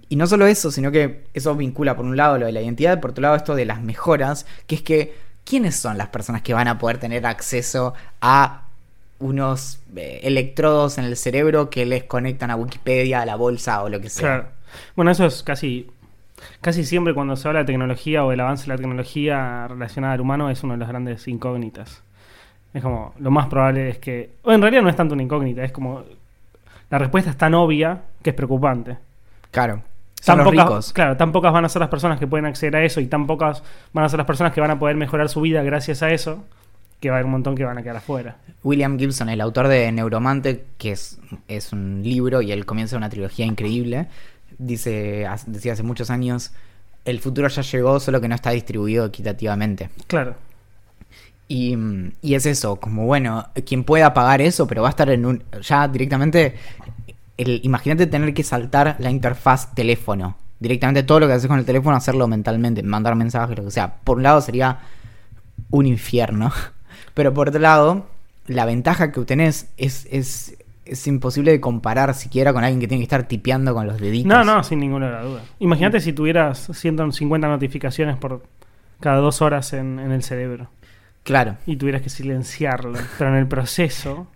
y no solo eso, sino que eso vincula por un lado lo de la identidad, por otro lado esto de las mejoras, que es que, ¿quiénes son las personas que van a poder tener acceso a unos eh, electrodos en el cerebro que les conectan a Wikipedia, a la bolsa o lo que sea? Claro. Bueno, eso es casi. Casi siempre cuando se habla de tecnología o del avance de la tecnología relacionada al humano es una de las grandes incógnitas. Es como, lo más probable es que. O en realidad no es tanto una incógnita, es como. La respuesta es tan obvia que es preocupante. Claro. Son Tan los pocas, ricos. Claro, tan pocas van a ser las personas que pueden acceder a eso y tan pocas van a ser las personas que van a poder mejorar su vida gracias a eso, que va a haber un montón que van a quedar afuera. William Gibson, el autor de Neuromante, que es, es un libro y él comienza una trilogía increíble, dice, decía hace muchos años, el futuro ya llegó, solo que no está distribuido equitativamente. Claro. Y, y es eso, como bueno, quien pueda pagar eso, pero va a estar en un... Ya directamente, imagínate tener que saltar la interfaz teléfono. Directamente todo lo que haces con el teléfono, hacerlo mentalmente, mandar mensajes, lo que sea. Por un lado sería un infierno. *laughs* Pero por otro lado, la ventaja que obtenés es, es, es imposible de comparar siquiera con alguien que tiene que estar tipeando con los deditos. No, no, sin ninguna duda. Imagínate si tuvieras 150 notificaciones por cada dos horas en el cerebro Claro. y tuvieras que silenciarlo. Pero en el proceso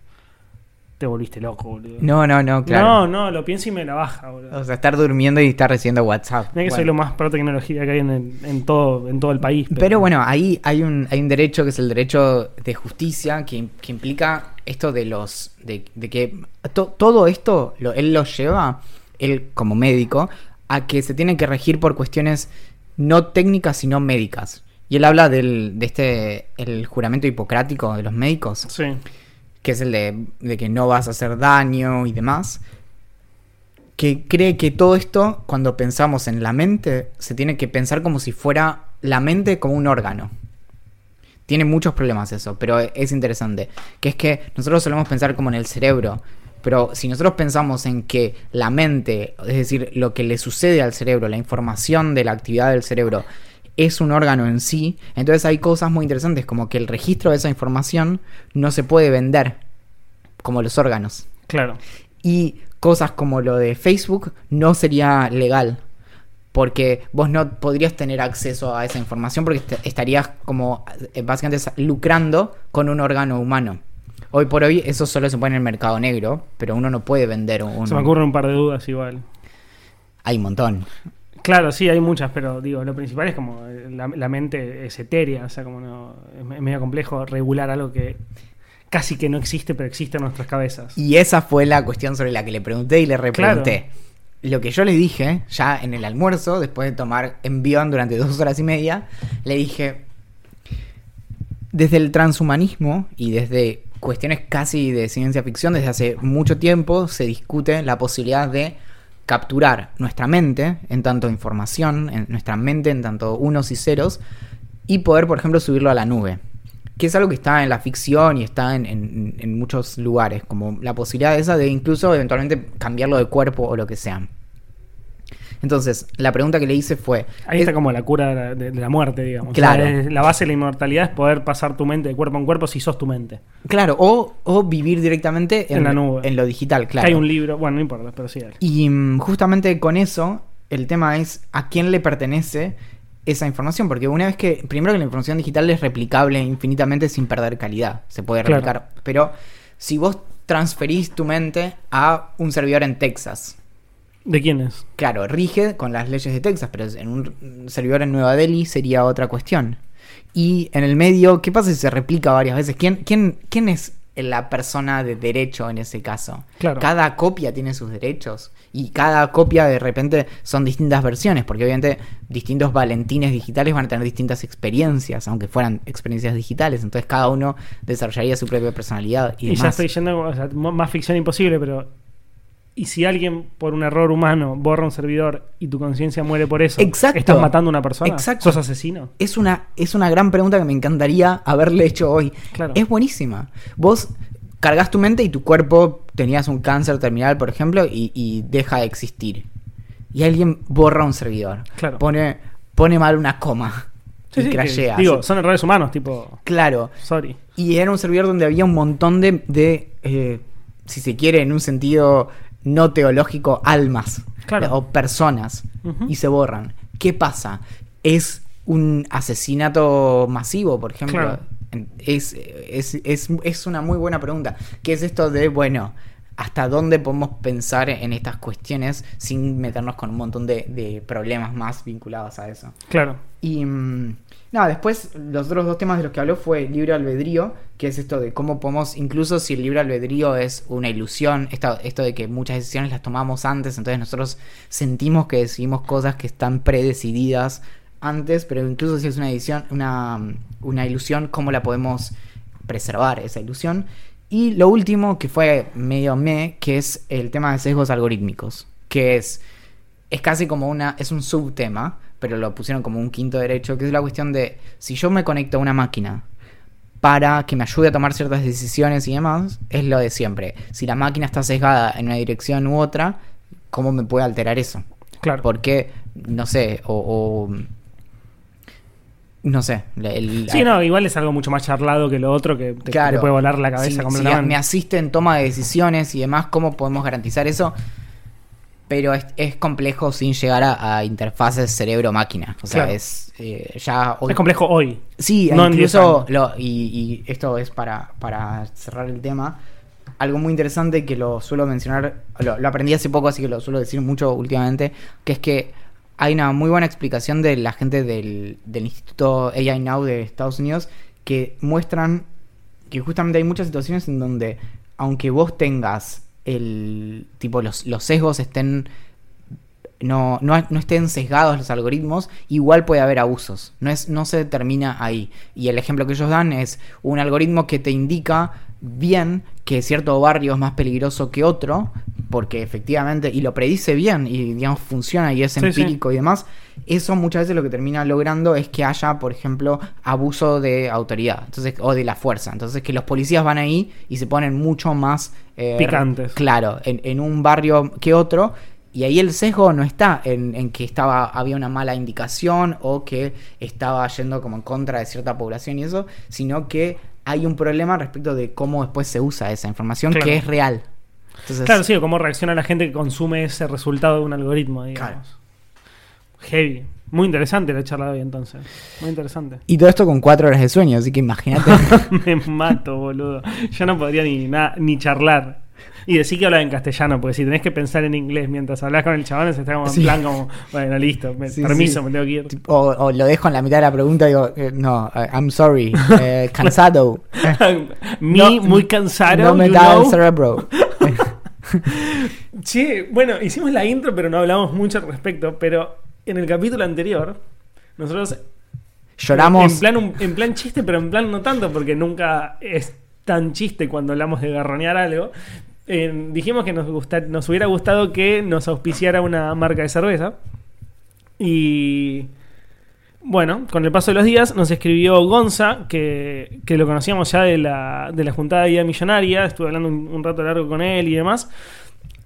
te volviste loco, boludo. No, no, no, claro. No, no, lo pienso y me la baja, boludo. O sea, estar durmiendo y estar recibiendo WhatsApp. Mira que soy Bueno. lo más pro tecnología que hay en, el- en todo, en todo el país. Pero bueno, ahí hay un, hay un derecho que es el derecho de justicia que, que implica esto de los. de, de que to- todo esto lo- él lo lleva, él como médico, a que se tiene que regir por cuestiones no técnicas sino médicas. Y él habla del, de este. el juramento hipocrático de los médicos, Sí. que es el de, de que no vas a hacer daño y demás. Que cree que todo esto, cuando pensamos en la mente, se tiene que pensar como si fuera la mente como un órgano. Tiene muchos problemas eso, pero es interesante. Que es que nosotros solemos pensar como en el cerebro. Pero si nosotros pensamos en que la mente, es decir, lo que le sucede al cerebro, la información de la actividad del cerebro, es un órgano en sí, entonces hay cosas muy interesantes, como que el registro de esa información no se puede vender, como los órganos. Claro. Y cosas como lo de Facebook no sería legal. Porque vos no podrías tener acceso a esa información porque est- estarías como eh, básicamente lucrando con un órgano humano. Hoy por hoy eso solo se pone en el mercado negro, pero uno no puede vender un... Se me ocurren un par de dudas igual. Hay un montón. Claro, sí, hay muchas, pero digo, lo principal es como eh, la, la mente es etérea, o sea, como no, es medio complejo regular algo que casi que no existe, pero existe en nuestras cabezas. Y esa fue la cuestión sobre la que le pregunté y le repregunté. Lo que yo le dije, ya en el almuerzo, después de tomar envión durante dos horas y media, le dije, desde el transhumanismo y desde cuestiones casi de ciencia ficción, desde hace mucho tiempo se discute la posibilidad de capturar nuestra mente en tanto información, en nuestra mente en tanto unos y ceros, y poder, por ejemplo, subirlo a la nube. Que es algo que está en la ficción y está en, en- muchos lugares, como la posibilidad esa de incluso eventualmente cambiarlo de cuerpo o lo que sea. Entonces, la pregunta que le hice fue... Ahí es- está como la cura de la, de- de la muerte, digamos. Claro. O sea, es- la base de la inmortalidad es poder pasar tu mente de cuerpo en cuerpo si sos tu mente. Claro, o, o vivir directamente en, En la nube. en lo digital, Que claro. hay un libro, bueno, no importa, pero sí hay. Y mm, justamente con eso, el tema es a quién le pertenece esa información. Porque una vez que, primero que la información digital es replicable infinitamente sin perder calidad, se puede Claro. replicar. Pero si vos transferís tu mente a un servidor en Texas, ¿De quién es? claro, rige con las leyes de Texas, pero en un servidor en Nueva Delhi sería otra cuestión. Y en el medio, ¿qué pasa si se replica varias veces? ¿Quién, quién, quién es la persona de derecho en ese caso? Claro. Cada copia tiene sus derechos. Y cada copia de repente son distintas versiones, porque obviamente distintos valentines digitales van a tener distintas experiencias, aunque fueran experiencias digitales. Entonces cada uno desarrollaría su propia personalidad y, Y, ya estoy yendo, o sea, más ficción imposible, pero. ¿Y si alguien por un error humano borra un servidor y tu conciencia muere por eso? Exacto. ¿Estás matando a una persona? Exacto. ¿Sos asesino? Es una, es una gran pregunta que me encantaría haberle hecho hoy. Claro. Es buenísima. Vos cargas tu mente y tu cuerpo tenías un cáncer terminal, por ejemplo, y, y deja de existir. Y alguien borra un servidor. Claro. Pone, pone mal una coma. Sí, y sí, que- crashea. digo, son errores humanos, tipo. Claro. Sorry. Y era un servidor donde había un montón de, de, eh, si se quiere, en un sentido no teológico, almas Claro. o personas. Y se borran. ¿Qué pasa? ¿Es un asesinato masivo, por ejemplo? Claro. Es, es, es, es una muy buena pregunta. ¿Qué es esto de, bueno, hasta dónde podemos pensar en estas cuestiones sin meternos con un montón de, de problemas más vinculados a eso? Claro. Y mm, nada, después los otros dos temas de los que habló fue libre albedrío, que es esto de cómo podemos, incluso si el libre albedrío es una ilusión, esto, esto de que muchas decisiones las tomamos antes, entonces nosotros sentimos que decidimos cosas que están predecididas antes, pero incluso si es una, edición, una, una ilusión, ¿cómo la podemos preservar esa ilusión? Y lo último, que fue medio me, que es el tema de sesgos algorítmicos, que es es casi como una, es un subtema, pero lo pusieron como un quinto derecho, que es la cuestión de si yo me conecto a una máquina para que me ayude a tomar ciertas decisiones y demás, es lo de siempre. Si la máquina está sesgada en una dirección u otra, ¿cómo me puede alterar eso? Claro. Porque, no sé, o, o- no sé. el- Sí, no, igual es algo mucho más charlado que lo otro que te, Claro. te puede volar la cabeza Si- si me asiste en toma de decisiones y demás, ¿cómo podemos garantizar eso? Pero es, es complejo sin llegar a, a interfaces cerebro-máquina. O sea, Claro. es eh, ya... hoy- Es complejo hoy. Sí, No en 10 incluso, años. lo- y, y esto es para, para cerrar el tema, algo muy interesante que lo suelo mencionar, lo, lo aprendí hace poco, así que lo suelo decir mucho últimamente, que es que hay una muy buena explicación de la gente del, del Instituto AI Now de Estados Unidos que muestran que justamente hay muchas situaciones en donde, aunque vos tengas el tipo, los, los sesgos estén no, no, no estén sesgados los algoritmos, igual puede haber abusos. No, es, no se determina ahí. Y el ejemplo que ellos dan es un algoritmo que te indica bien que cierto barrio es más peligroso que otro, porque efectivamente, y lo predice bien, y digamos funciona y es Sí, sí. empírico y demás. Eso muchas veces lo que termina logrando es que haya, por ejemplo, abuso de autoridad entonces o de la fuerza. Entonces que los policías van ahí y se ponen mucho más eh, Picantes. Claro, en, en un barrio que otro. Y ahí el sesgo no está en, en que estaba, había una mala indicación o que estaba yendo como en contra de cierta población y eso, sino que hay un problema respecto de cómo después se usa esa información Claro. que es real. Entonces, Claro, sí, o cómo reacciona la gente que consume ese resultado de un algoritmo, digamos. Claro. Heavy. Muy interesante la charla de hoy entonces. Muy interesante. Y todo esto con cuatro horas de sueño, así que imagínate. *laughs* Me mato, boludo. Yo no podría ni, na- ni charlar. Y decir que hablas en castellano, porque si tenés que pensar en inglés mientras hablas con el chabón, se está como en Sí. plan como, bueno, listo, me- Sí, permiso, sí. me tengo que ir. o, o lo dejo en la mitad de la pregunta y digo, eh, no, eh, I'm sorry, eh, *laughs* cansado. *laughs* Mi, No- muy cansado. no me da el cerebro. *laughs* Che, bueno, hicimos la intro, pero no hablamos mucho al respecto. Pero en el capítulo anterior, nosotros Lloramos. En plan, un- en plan chiste, pero en plan no tanto, porque nunca es tan chiste cuando hablamos de garronear algo. Dijimos que nos, gusta- nos hubiera gustado que nos auspiciara una marca de cerveza. Y bueno, con el paso de los días nos escribió Gonza, que, que lo conocíamos ya de la, de la juntada de Millonaria. Estuve hablando un, un rato largo con él y demás.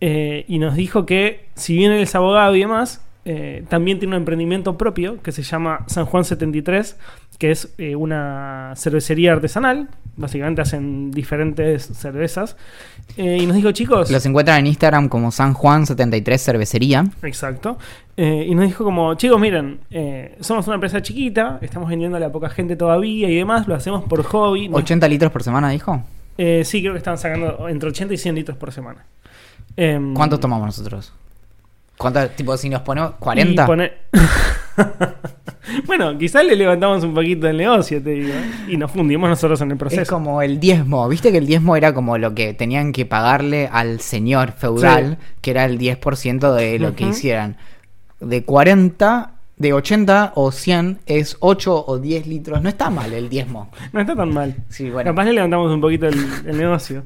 Eh, y nos dijo que, si bien él es abogado y demás, eh, también tiene un emprendimiento propio que se llama San Juan 73, que es eh, una cervecería artesanal. Básicamente hacen diferentes cervezas. Eh, y nos dijo, chicos. Los encuentran en Instagram como San Juan 73 Cervecería. Exacto. Eh, y nos dijo como, chicos, miren, somos una empresa chiquita, estamos vendiéndole a poca gente todavía y demás, lo hacemos por hobby. No- 80 litros por semana, dijo. Sí, creo que están sacando entre 80 y 100 litros por semana. Em, ¿Cuántos tomamos nosotros? ¿Cuánto, tipo, si nos ponemos 40? y pone- *laughs* *laughs* bueno, quizás le levantamos un poquito el negocio, te digo. Y nos fundimos nosotros en el proceso. Es como el diezmo. ¿Viste que el diezmo era como lo que tenían que pagarle al señor feudal, que era el 10% de lo que hicieran? De 40, de 80 o 100 es 8 o 10 litros. No está mal el diezmo. No está tan mal. Sí, bueno. Capaz le levantamos un poquito el, el negocio.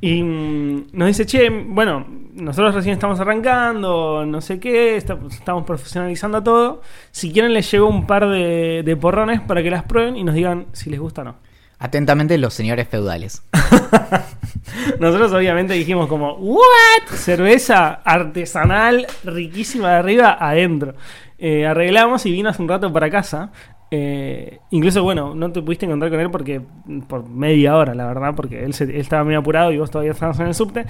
Y mm, nos dice, che, bueno, nosotros recién estamos arrancando, no sé qué, esta- estamos profesionalizando todo. Si quieren les llevo un par de, de porrones para que las prueben y nos digan si les gusta o no. Atentamente los señores feudales. *laughs* Nosotros obviamente dijimos como, ¿what? Cerveza artesanal, riquísima de arriba, adentro. Eh, arreglamos y vino hace un rato para casa. Eh, incluso, bueno, no te pudiste encontrar con él porque por media hora, la verdad, porque él, se- él estaba medio apurado y vos todavía estabas en el subte.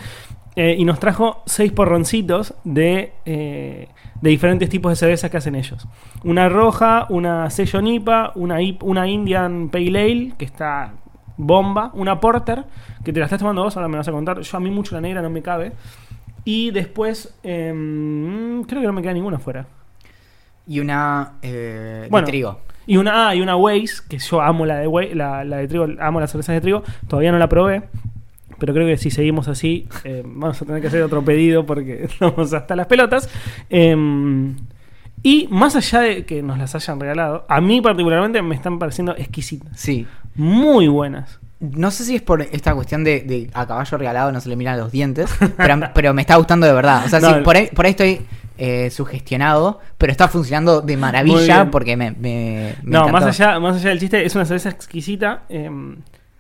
Eh, y nos trajo seis porroncitos de, eh, de diferentes tipos de cervezas que hacen ellos. Una roja, una sello nipa, una, una Indian Pale Ale, que está bomba, una porter, que te la estás tomando vos, ahora me vas a contar. Yo a mí mucho la negra no me cabe. Y después, em, creo que no me queda ninguna fuera. Y una eh, Bueno. de trigo. Y una, ah, y una Waze, que yo amo la de Waze, la, la de trigo, amo las cervezas de trigo, todavía no la probé. Pero creo que si seguimos así, eh, vamos a tener que hacer otro pedido porque *laughs* estamos hasta las pelotas. Em, y más allá de que nos las hayan regalado, a mí particularmente me están pareciendo exquisitas. Sí. Muy buenas. No sé si es por esta cuestión de, de a caballo regalado no se le miran los dientes, pero, *laughs* pero me está gustando de verdad. O sea, No, sí, por, ahí, por ahí estoy eh, sugestionado, pero está funcionando de maravilla porque me, me, me no, encantó. más allá, más allá del chiste, es una cerveza exquisita. em,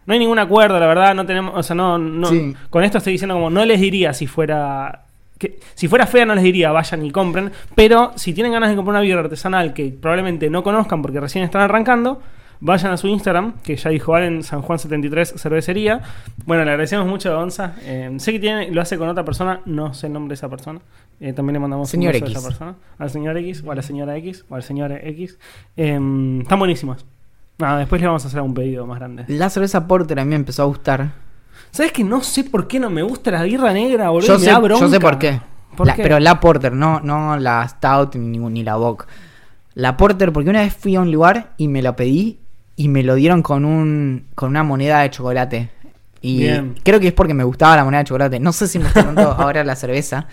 no hay ningún acuerdo, la verdad, no tenemos, o sea, no, no Sí. con esto estoy diciendo como, no les diría si fuera que si fuera fea no les diría vayan y compren, pero si tienen ganas de comprar una birra artesanal que probablemente no conozcan porque recién están arrancando, vayan a su Instagram, que ya dijo Valen San Juan 73 Cervecería. Bueno, le agradecemos mucho a Gonza. Eh, sé que tiene, lo hace con otra persona, no sé el nombre de esa persona. Eh, también le mandamos Señor un beso X. a esa persona. Al señor X, o a la señora X, o al señor X. Eh, están buenísimas. Nada, después le vamos a hacer un pedido más grande. La cerveza Porter a mí me empezó a gustar. ¿Sabes que no sé por qué no me gusta la birra negra, boludo? Yo Me sé, da bronca. yo sé por qué. ¿Por La- qué? Pero la Porter, no, no la Stout ni, ni la Bock. La Porter, porque una vez fui a un lugar y me la pedí y me lo dieron con un con una moneda de chocolate. Y Bien. creo que es porque me gustaba la moneda de chocolate. No sé si me está dando *laughs* ahora la cerveza,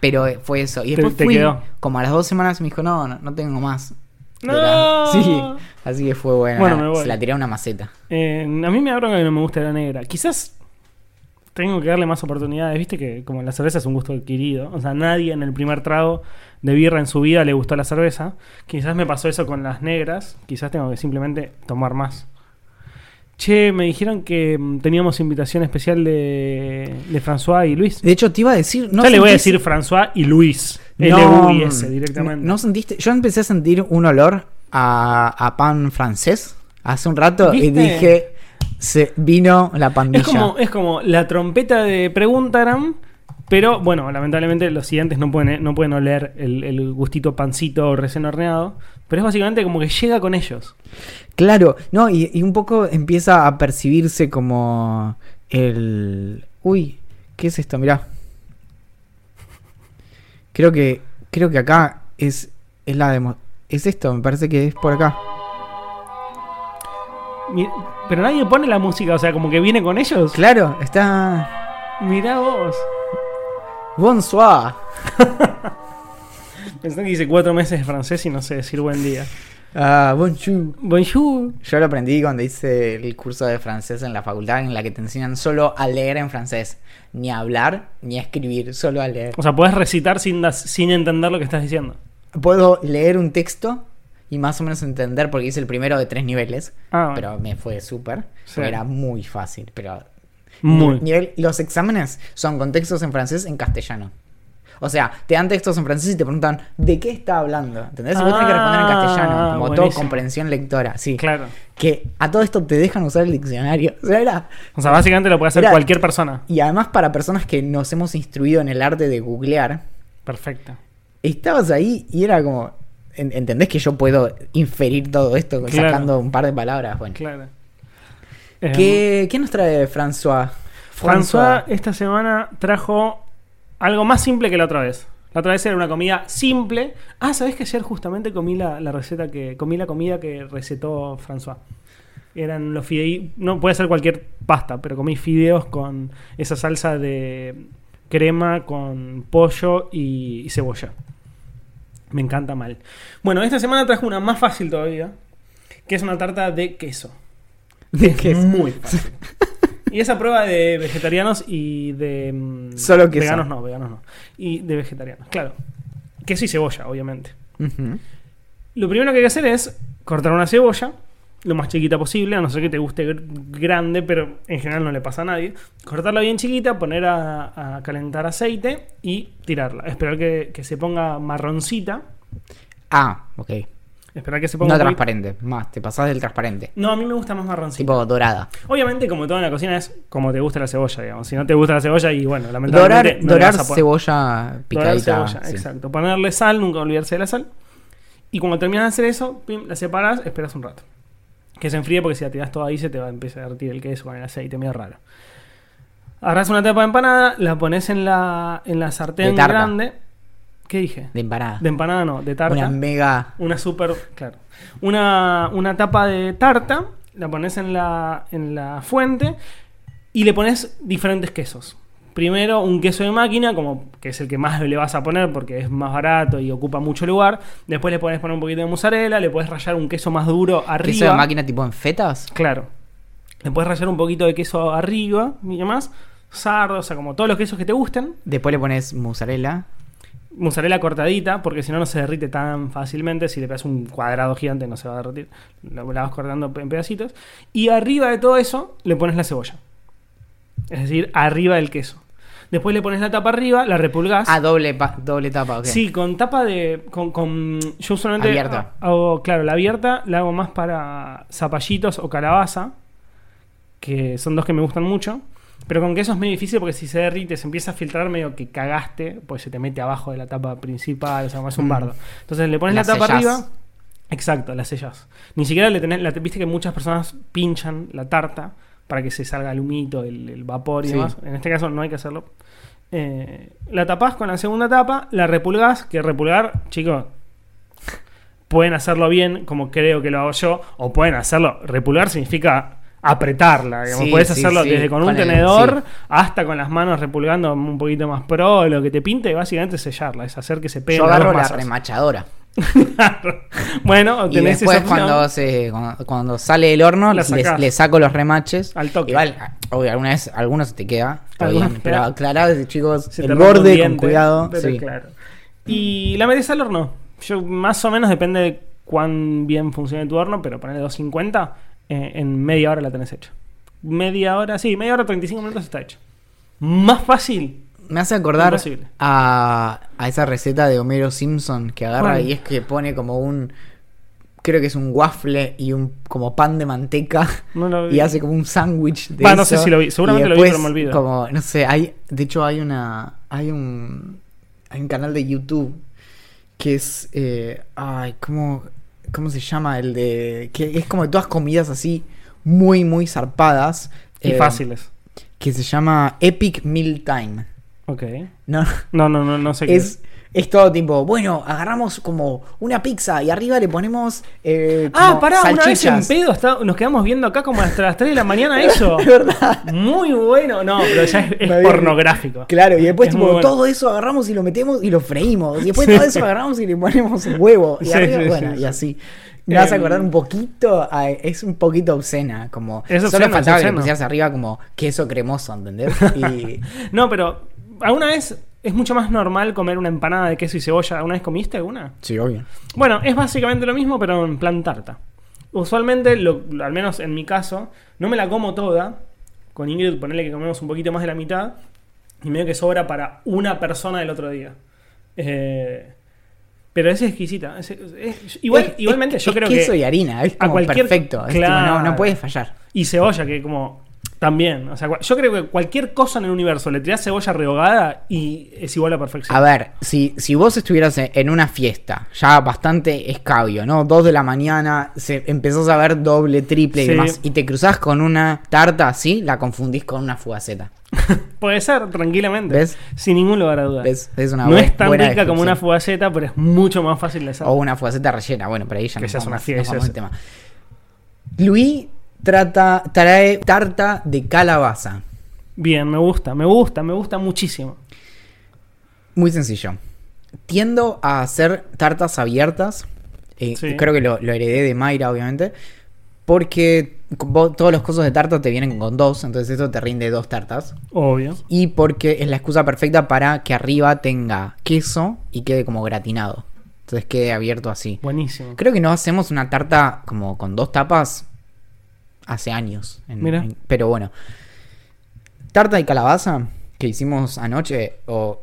pero fue eso. Y después te fui, quedó. como a las dos semanas, me dijo, no, no, no tengo más. ¡No! la- *laughs* Sí, así que fue bueno. Bueno. Se la tiré a una maceta. Eh, a mí me da bronca que no me guste la negra. Quizás tengo que darle más oportunidades. Viste que como la cerveza es un gusto adquirido. O sea, nadie en el primer trago de birra en su vida le gustó la cerveza. Quizás me pasó eso con las negras. Quizás tengo que simplemente tomar más. Che, me dijeron que mm, teníamos invitación especial de, de François y Luis. De hecho, te iba a decir. No ya le voy a decir François y Luis. No, L-U-I-S directamente. No sentiste. Yo empecé a sentir un olor a, a pan francés hace un rato y dije. Se vino la pandilla. Es como, es como la trompeta de Preguntaram, pero bueno, lamentablemente los siguientes no pueden, no pueden oler el, el gustito pancito recién horneado. Pero es básicamente como que llega con ellos. Claro, no, y, y un poco empieza a percibirse como el. Uy, ¿qué es esto? Mirá. Creo que. Creo que acá es. Es la demo. Es esto, me parece que es por acá. Pero nadie pone la música, o sea, como que viene con ellos. Claro, está. Mirá vos. Bonsoir. *laughs* Pensé que dice cuatro meses de francés y no sé decir buen día. Ah, bonjour. Bonjour. Yo lo aprendí cuando hice el curso de francés en la facultad, en la que te enseñan solo a leer en francés. Ni a hablar, ni a escribir, solo a leer. O sea, podés recitar sin, sin entender lo que estás diciendo. Puedo leer un texto y más o menos entender, porque hice el primero de tres niveles, Ah, bueno. pero me fue súper. Sí. Era muy fácil, pero... Muy. Nivel, los exámenes son con textos en francés en castellano. O sea, te dan textos en francés y te preguntan ¿de qué está hablando? ¿Entendés? Y vos tenés que responder en Ah, castellano, como todo comprensión lectora. Sí. Claro. Que a todo esto te dejan usar el diccionario. *laughs* O sea, era... O sea, básicamente lo puede hacer Era- cualquier persona. Y además para personas que nos hemos instruido en el arte de googlear, Perfecto. estabas ahí y era como... en- ¿Entendés que yo puedo inferir todo esto Claro. sacando un par de palabras? Bueno. Claro. Eh, ¿Qué, qué nos trae François? François esta semana trajo algo más simple que la otra vez. La otra vez era una comida simple. Ah, ¿sabés que ayer justamente comí la, la receta que. comí la comida que recetó François? Eran los fideos. No puede ser cualquier pasta, pero comí fideos con esa salsa de crema con pollo y, y cebolla. Me encanta mal. Bueno, esta semana trajo una más fácil todavía, que es una tarta de queso. ¿De qué es? Muy fácil. Y esa prueba de vegetarianos y de. mm, Solo queso. Veganos no, veganos no. Y de vegetarianos, claro. Queso y cebolla, obviamente. Lo primero que hay que hacer es cortar una cebolla, lo más chiquita posible, a no ser que te guste gr- grande, pero en general no le pasa a nadie. Cortarla bien chiquita, poner a, a calentar aceite y tirarla. Esperar que, que se ponga marroncita. Ah, ok. Esperar que se ponga. No transparente, más, te pasás del transparente. No, a mí me gusta más marroncita. Tipo dorada. Obviamente, como todo en la cocina, es como te gusta la cebolla, digamos. Si no te gusta la cebolla, y bueno, Dorar, lamentablemente. no le dorar a poner- cebolla Dorar picadita. cebolla, sí. exacto. Ponerle sal, nunca olvidarse de la sal. Y cuando terminas de hacer eso, pim, la separas, esperas un rato. Que se enfríe porque si la tiras toda ahí se te va a empezar a derretir el queso con el aceite, medio raro. Agarras una tapa de empanada, la pones en la, en la sartén grande. ¿Qué dije? De empanada. De empanada no, de tarta. Una mega. Una super, claro. Una, una tapa de tarta, la pones en la, en la fuente y le pones diferentes quesos. Primero un queso de máquina, como que es el que más le vas a poner porque es más barato y ocupa mucho lugar. Después le puedes poner un poquito de mozzarella, le puedes rayar un queso más duro arriba. ¿Queso de máquina tipo en fetas? Claro. Le puedes rayar un poquito de queso arriba y demás. Sardo, o sea, como todos los quesos que te gusten. Después le pones mozzarella. Mozzarella cortadita, porque si no, no se derrite tan fácilmente. Si le pegas un cuadrado gigante, no se va a derretir. Lo- La vas cortando en pedacitos. Y arriba de todo eso, le pones la cebolla. Es decir, arriba del queso. Después le pones la tapa arriba, la repulgás. Ah, doble, doble tapa, ok. Sí, con tapa de. Con, con- yo usualmente. Abierta. Hago, claro, la abierta la hago más para zapallitos o calabaza. Que son dos que me gustan mucho. Pero con queso es medio difícil porque si se derrite, se empieza a filtrar medio que cagaste, pues se te mete abajo de la tapa principal, o sea, es un Mm. bardo. Entonces le pones La la, tapa sellás. arriba. Exacto, la sellas. Ni siquiera le tenés. La, Viste que muchas personas pinchan la tarta para que se salga el humito, el, el vapor y Sí. demás. En este caso no hay que hacerlo. Eh, la tapás con la segunda tapa, la repulgás, que repulgar, chicos, pueden hacerlo bien, como creo que lo hago yo, o pueden hacerlo. Repulgar significa apretarla. digamos. Sí, Puedes sí, hacerlo sí, desde con, con un el- tenedor hasta con las manos repulgando un poquito más pro, lo que te pinte, básicamente sellarla, es hacer que se peguen Yo agarro la remachadora. Bueno, Y después cuando, se, cuando, cuando sale del horno, le, le saco los remaches. Al toque. Igual, obvio, alguna vez, algunos se te queda. bien, pero aclarad, chicos, Se el borde con cuidado. pero sí. claro. Y la metes al horno. Yo más o menos depende de cuán bien funcione tu horno, pero ponerle 250, eh, en media hora la tenés hecha. Media hora, sí, media hora, 35 minutos está hecho. Más fácil. Me hace acordar a, a esa receta de Homero Simpson que agarra y es que pone como un. Creo que es un waffle y un como pan de manteca. No lo *laughs* vi. Y hace como un sándwich de Va, no eso. sé si lo vi. Seguramente Y lo vi, después, pero me olvido. Como, no sé, hay. De hecho, hay una. Hay un. Hay un canal de YouTube que es. eh, ay, ¿cómo, ¿cómo se llama? El de. Que es como de todas comidas así. Muy, muy zarpadas. Y eh, fáciles. Que se llama Epic Meal Time. Ok. No, No, no, no, no sé qué es, es todo tipo, bueno, agarramos como una pizza y arriba le ponemos. eh, Ah, pará, una vez en salchichas. pedo está- nos quedamos viendo acá como hasta las 3 de la mañana *laughs* eso. Es verdad. Muy bueno. No, pero ya es, pornográfico. Claro, y después Es tipo, bueno. todo eso agarramos y lo metemos y lo freímos. Y después Sí. todo eso agarramos y le ponemos huevo. Y Sí, arriba, sí, bueno, y sí. así. Me vas a Em, acordar un poquito, a- es un poquito obscena, como Es solo obsceno, faltaba que le pusieras arriba como queso cremoso, ¿entendés? *laughs* Y No, pero ¿alguna vez es mucho más normal comer una empanada de queso y cebolla? ¿Alguna vez comiste alguna? sí, obvio. Bueno, es básicamente lo mismo, pero en plan tarta. Usualmente, lo- al menos en mi caso, no me la como toda. Con Ingrid, ponerle que comemos un poquito más de la mitad. Y medio que sobra para una persona del otro día. Eh, pero es exquisita. Es- es- igual, Es- igualmente, es- yo creo queso que. y harina, es a como cualquier- perfecto. tipo, Claro. no, no puede fallar. Y cebolla, que como. También. O sea, yo creo que cualquier cosa en el universo le tirás cebolla rehogada y es igual a perfección. A ver, si, si vos estuvieras en- una fiesta, ya bastante escabio, ¿no? Dos de la mañana, se, empezás a ver doble, triple y Sí. demás, y te cruzás con una tarta así, la confundís con una fugaceta. *laughs* Puede ser, tranquilamente. ¿Ves? Sin ningún lugar a dudas. ¿Ves? Es una no es tan buena rica como una fugaceta, pero es mucho más fácil de hacer. O una fugaceta rellena, bueno, pero ahí ya Que nos ya es una fiesta, tema. Luis trata, trae tarta de calabaza. Bien, me gusta, me gusta, me gusta muchísimo. Muy sencillo. Tiendo a hacer tartas abiertas. eh, Sí. Creo que lo, lo heredé de Mayra, obviamente. Porque vos- todos los cosos de tarta te vienen con dos. Entonces esto te rinde dos tartas. Obvio. Y porque es la excusa perfecta para que arriba tenga queso y quede como gratinado. Entonces quede abierto así. Buenísimo. Creo que no hacemos una tarta como con dos tapas hace años. en- Mira. en- pero bueno. Tarta de calabaza que hicimos anoche, o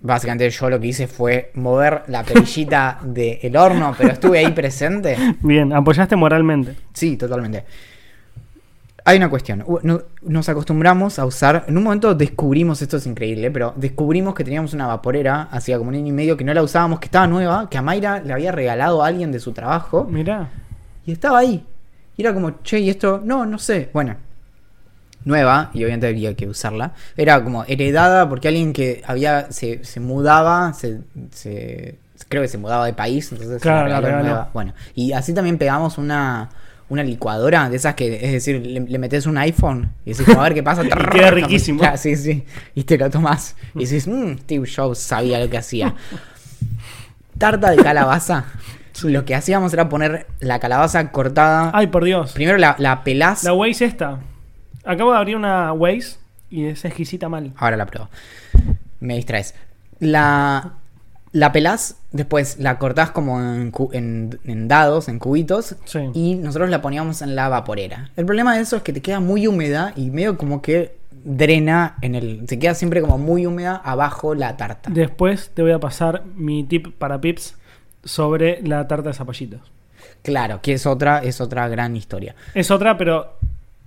básicamente yo lo que hice fue mover la *laughs* perillita del horno, pero estuve ahí presente. Bien, apoyaste moralmente. Sí, totalmente. Hay una cuestión. Nos acostumbramos a usar. En un momento descubrimos, esto es increíble, pero descubrimos que teníamos una vaporera hacía como un año y medio que no la usábamos, que estaba nueva, que a Mayra le había regalado a alguien de su trabajo. Mirá. Y estaba ahí. Y era como, che, ¿y esto? No, no sé. Bueno, nueva, y obviamente había que usarla. Era como heredada porque alguien que había se, se mudaba, se, se- creo que se mudaba de país, entonces Claro, la regaló nueva. Bueno, y así también pegamos una, una licuadora de esas que, es decir, le, le metes un iPhone y decís, a ver qué pasa. *laughs* Y queda riquísimo. Claro, sí, sí. Y te lo tomas y dices, mmm, Steve Jobs sabía lo que hacía. *laughs* Tarta de calabaza. Lo que hacíamos era poner la calabaza cortada. Ay, por Dios. Primero la, la pelás. La Waze esta. Acabo de abrir una Waze y es exquisita mal. Ahora la pruebo. Me distraes. La, la pelás, después la cortás como en, en dados, en cubitos. Sí. Y nosotros la poníamos en la vaporera. El problema de eso es que te queda muy húmeda y medio como que drena en el. Se queda siempre como muy húmeda abajo la tarta. Después te voy a pasar mi tip para pips sobre la tarta de zapallitos. Claro, que es otra, es otra gran historia. Es otra, pero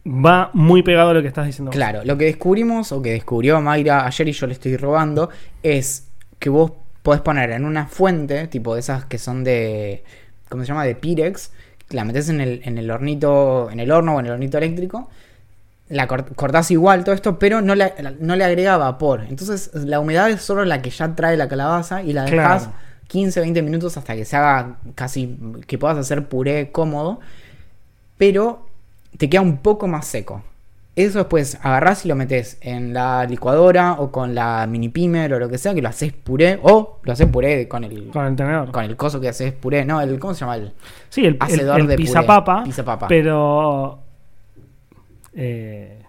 va muy pegado a lo que estás diciendo. vos. Claro, lo que descubrimos, o que descubrió Mayra ayer y yo le estoy robando, es que vos podés poner en una fuente, tipo de esas que son de. ¿Cómo se llama? De Pirex. La metes en el, en el hornito, en el horno o en el hornito eléctrico. La cort- cortás igual todo esto, pero no le, no le agrega vapor. Entonces la humedad es solo la que ya trae la calabaza y la dejas Claro. 15, 20 minutos hasta que se haga casi. que puedas hacer puré cómodo. Pero te queda un poco más seco. Eso después agarrás y lo metes en la licuadora o con la mini pimer o lo que sea, que lo haces puré, o lo haces puré con el, Con el tenedor. con el coso que haces puré, no, el, ¿cómo se llama? El, Sí, el, Hacedor el de puré. pisapapa, Pisapapa. Pero. eh,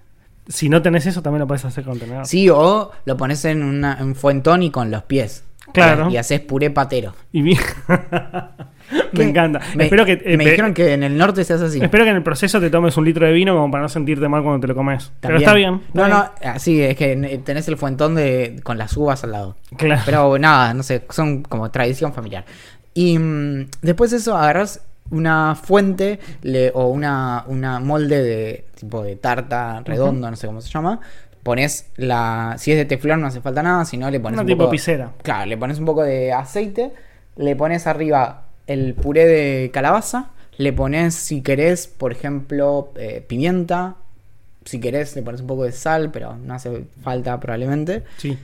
si no tenés eso, también lo puedes hacer con tenedor. Sí, o lo pones en un fuentón y con los pies. Claro. Y haces puré patero. Y. ¿Qué? *laughs* Me encanta. Me, espero que, eh, me dijeron que en el norte se hace así. espero que en el proceso te tomes un litro de vino como para no sentirte mal cuando te lo comes. Pero está bien. está No, bien. no, así es que tenés el fuentón de, con las uvas al lado. Claro. Pero nada, no sé, son como tradición familiar. Y mm, después de eso agarras una fuente le- o una, una molde de tipo de tarta redondo, no sé cómo se llama. Pones la. Si es de teflón no hace falta nada, si no le pones Una un tipo poco. piscera. Claro, le pones un poco de aceite, le pones arriba el puré de calabaza, le pones, si querés, por ejemplo, eh, pimienta. Si querés, le pones un poco de sal, pero no hace falta probablemente. Sí.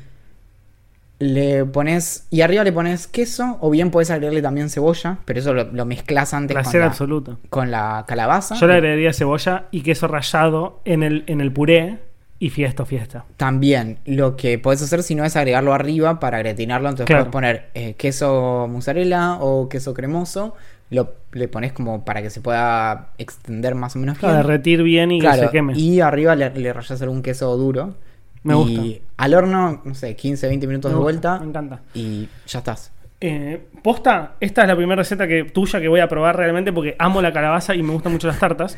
Le pones. Y arriba le pones queso, o bien puedes agregarle también cebolla, pero eso lo, lo mezclas antes con Placer la, absoluto. con la calabaza. Yo le agregaría cebolla y queso rallado en el, en el puré y fiesta, fiesta. También lo que podés hacer si no es agregarlo arriba para gratinarlo, entonces Claro. puedes poner eh, queso mozzarella o queso cremoso, lo, le pones como para que se pueda extender más o menos Para bien. derretir bien y que Claro, se queme. y arriba le, le rayas algún queso duro. Me y gusta. al horno, no sé, 15, 20 minutos Me de gusta, vuelta Me encanta. y ya estás. Eh, posta, esta es la primera receta que, tuya que voy a probar realmente porque amo la calabaza y me gustan mucho las tartas.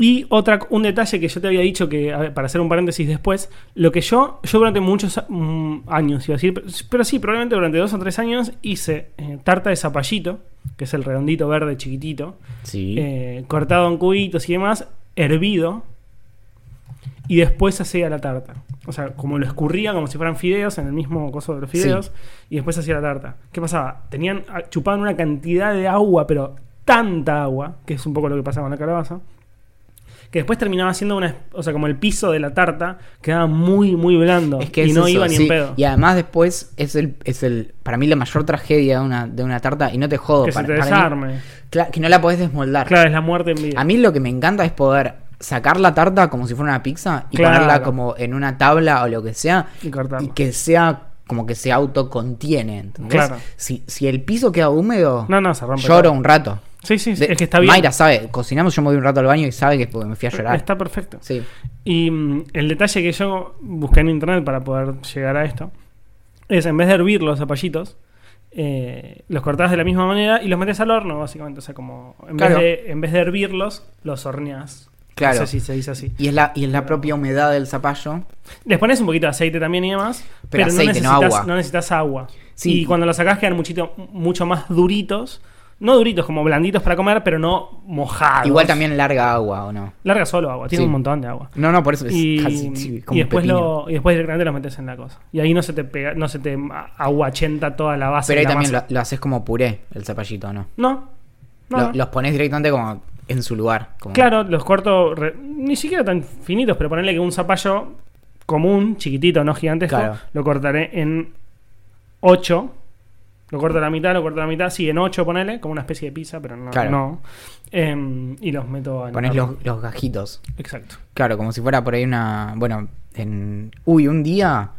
Y otra, un detalle que yo te había dicho que, ver, para hacer un paréntesis después, lo que yo, yo durante muchos mm, años, iba a decir, pero, pero sí, probablemente durante dos o tres años hice eh, tarta de zapallito, que es el redondito verde chiquitito, Sí. eh, cortado en cubitos y demás, hervido, y después hacía la tarta. O sea, como lo escurría como si fueran fideos en el mismo coso de los fideos, y después hacía la tarta. ¿Qué pasaba? Tenían, chupaban una cantidad de agua, pero tanta agua, que es un poco lo que pasaba con la calabaza, que después terminaba siendo una, o sea, como el piso de la tarta quedaba muy, muy blando Es que y es no eso, iba ni sí. en pedo. Y además después es el, es el, para mí la mayor tragedia de una, de una tarta, y no te jodo, que se para, te para mí, desarme. que no la podés desmoldar. Claro, es la muerte en vida. A mí lo que me encanta es poder sacar la tarta como si fuera una pizza y Claro. ponerla como en una tabla o lo que sea Y y que sea como que se autocontiene. ¿entendés? Claro. Si, si el piso queda húmedo, No, no, se rompe lloro todo. un rato. Sí, sí, sí, De- es que está bien. Mayra sabe, cocinamos, yo me voy un rato al baño y sabe que me fui a llorar. Está perfecto. Sí. Y mm, el detalle que yo busqué en internet para poder llegar a esto es en vez de hervir los zapallitos, eh, los cortás de la misma manera y los metes al horno, básicamente. O sea, como en, Claro. vez, de, en vez de hervirlos, los horneás. Claro. No sé si se dice así. Y es la, y es la propia humedad del zapallo. Les pones un poquito de aceite también y demás, Pero pero, aceite, no no, necesitas, agua. no necesitas agua. Sí. Y cuando los sacás quedan muchito, mucho más duritos. No duritos, como blanditos para comer, pero no mojados. Igual también larga agua, ¿o no? Larga solo agua, tiene Sí. un montón de agua. No, no, por eso es y, casi sí, como y después lo, y después directamente lo metes en la cosa. Y ahí no se te pega, no se te aguachenta toda la base. Pero ahí también lo, haces como puré, el zapallito, ¿no? No. no, Lo- no. los pones directamente como en su lugar. como- Claro, los corto re- ni siquiera tan finitos, pero ponerle que un zapallo común, chiquitito, no gigantesco, Claro. lo cortaré en 8. Lo corto a la mitad, lo corto a la mitad, sí, en 8 ponele, como una especie de pizza, pero no. Claro. no. Em, y los meto en Pones el los, los gajitos. Exacto. Claro, como si fuera por ahí una. Bueno, en. Uy, un día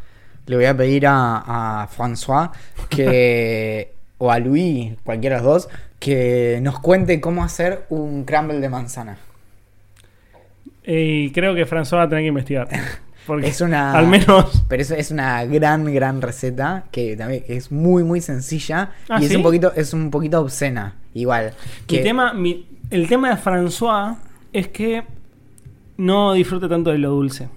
le voy a pedir a, a François que. *laughs* o a Luis, cualquiera de los dos, que nos cuente cómo hacer un crumble de manzana. Y creo que François va a tener que investigar. *laughs* Porque Es una- *laughs* al menos Pero eso es una gran, gran receta que también es muy, muy sencilla ¿Ah, y es sí? un poquito, es un poquito obscena. Igual. Mi Que, tema, mi- el tema de François es que no disfruta tanto de lo dulce.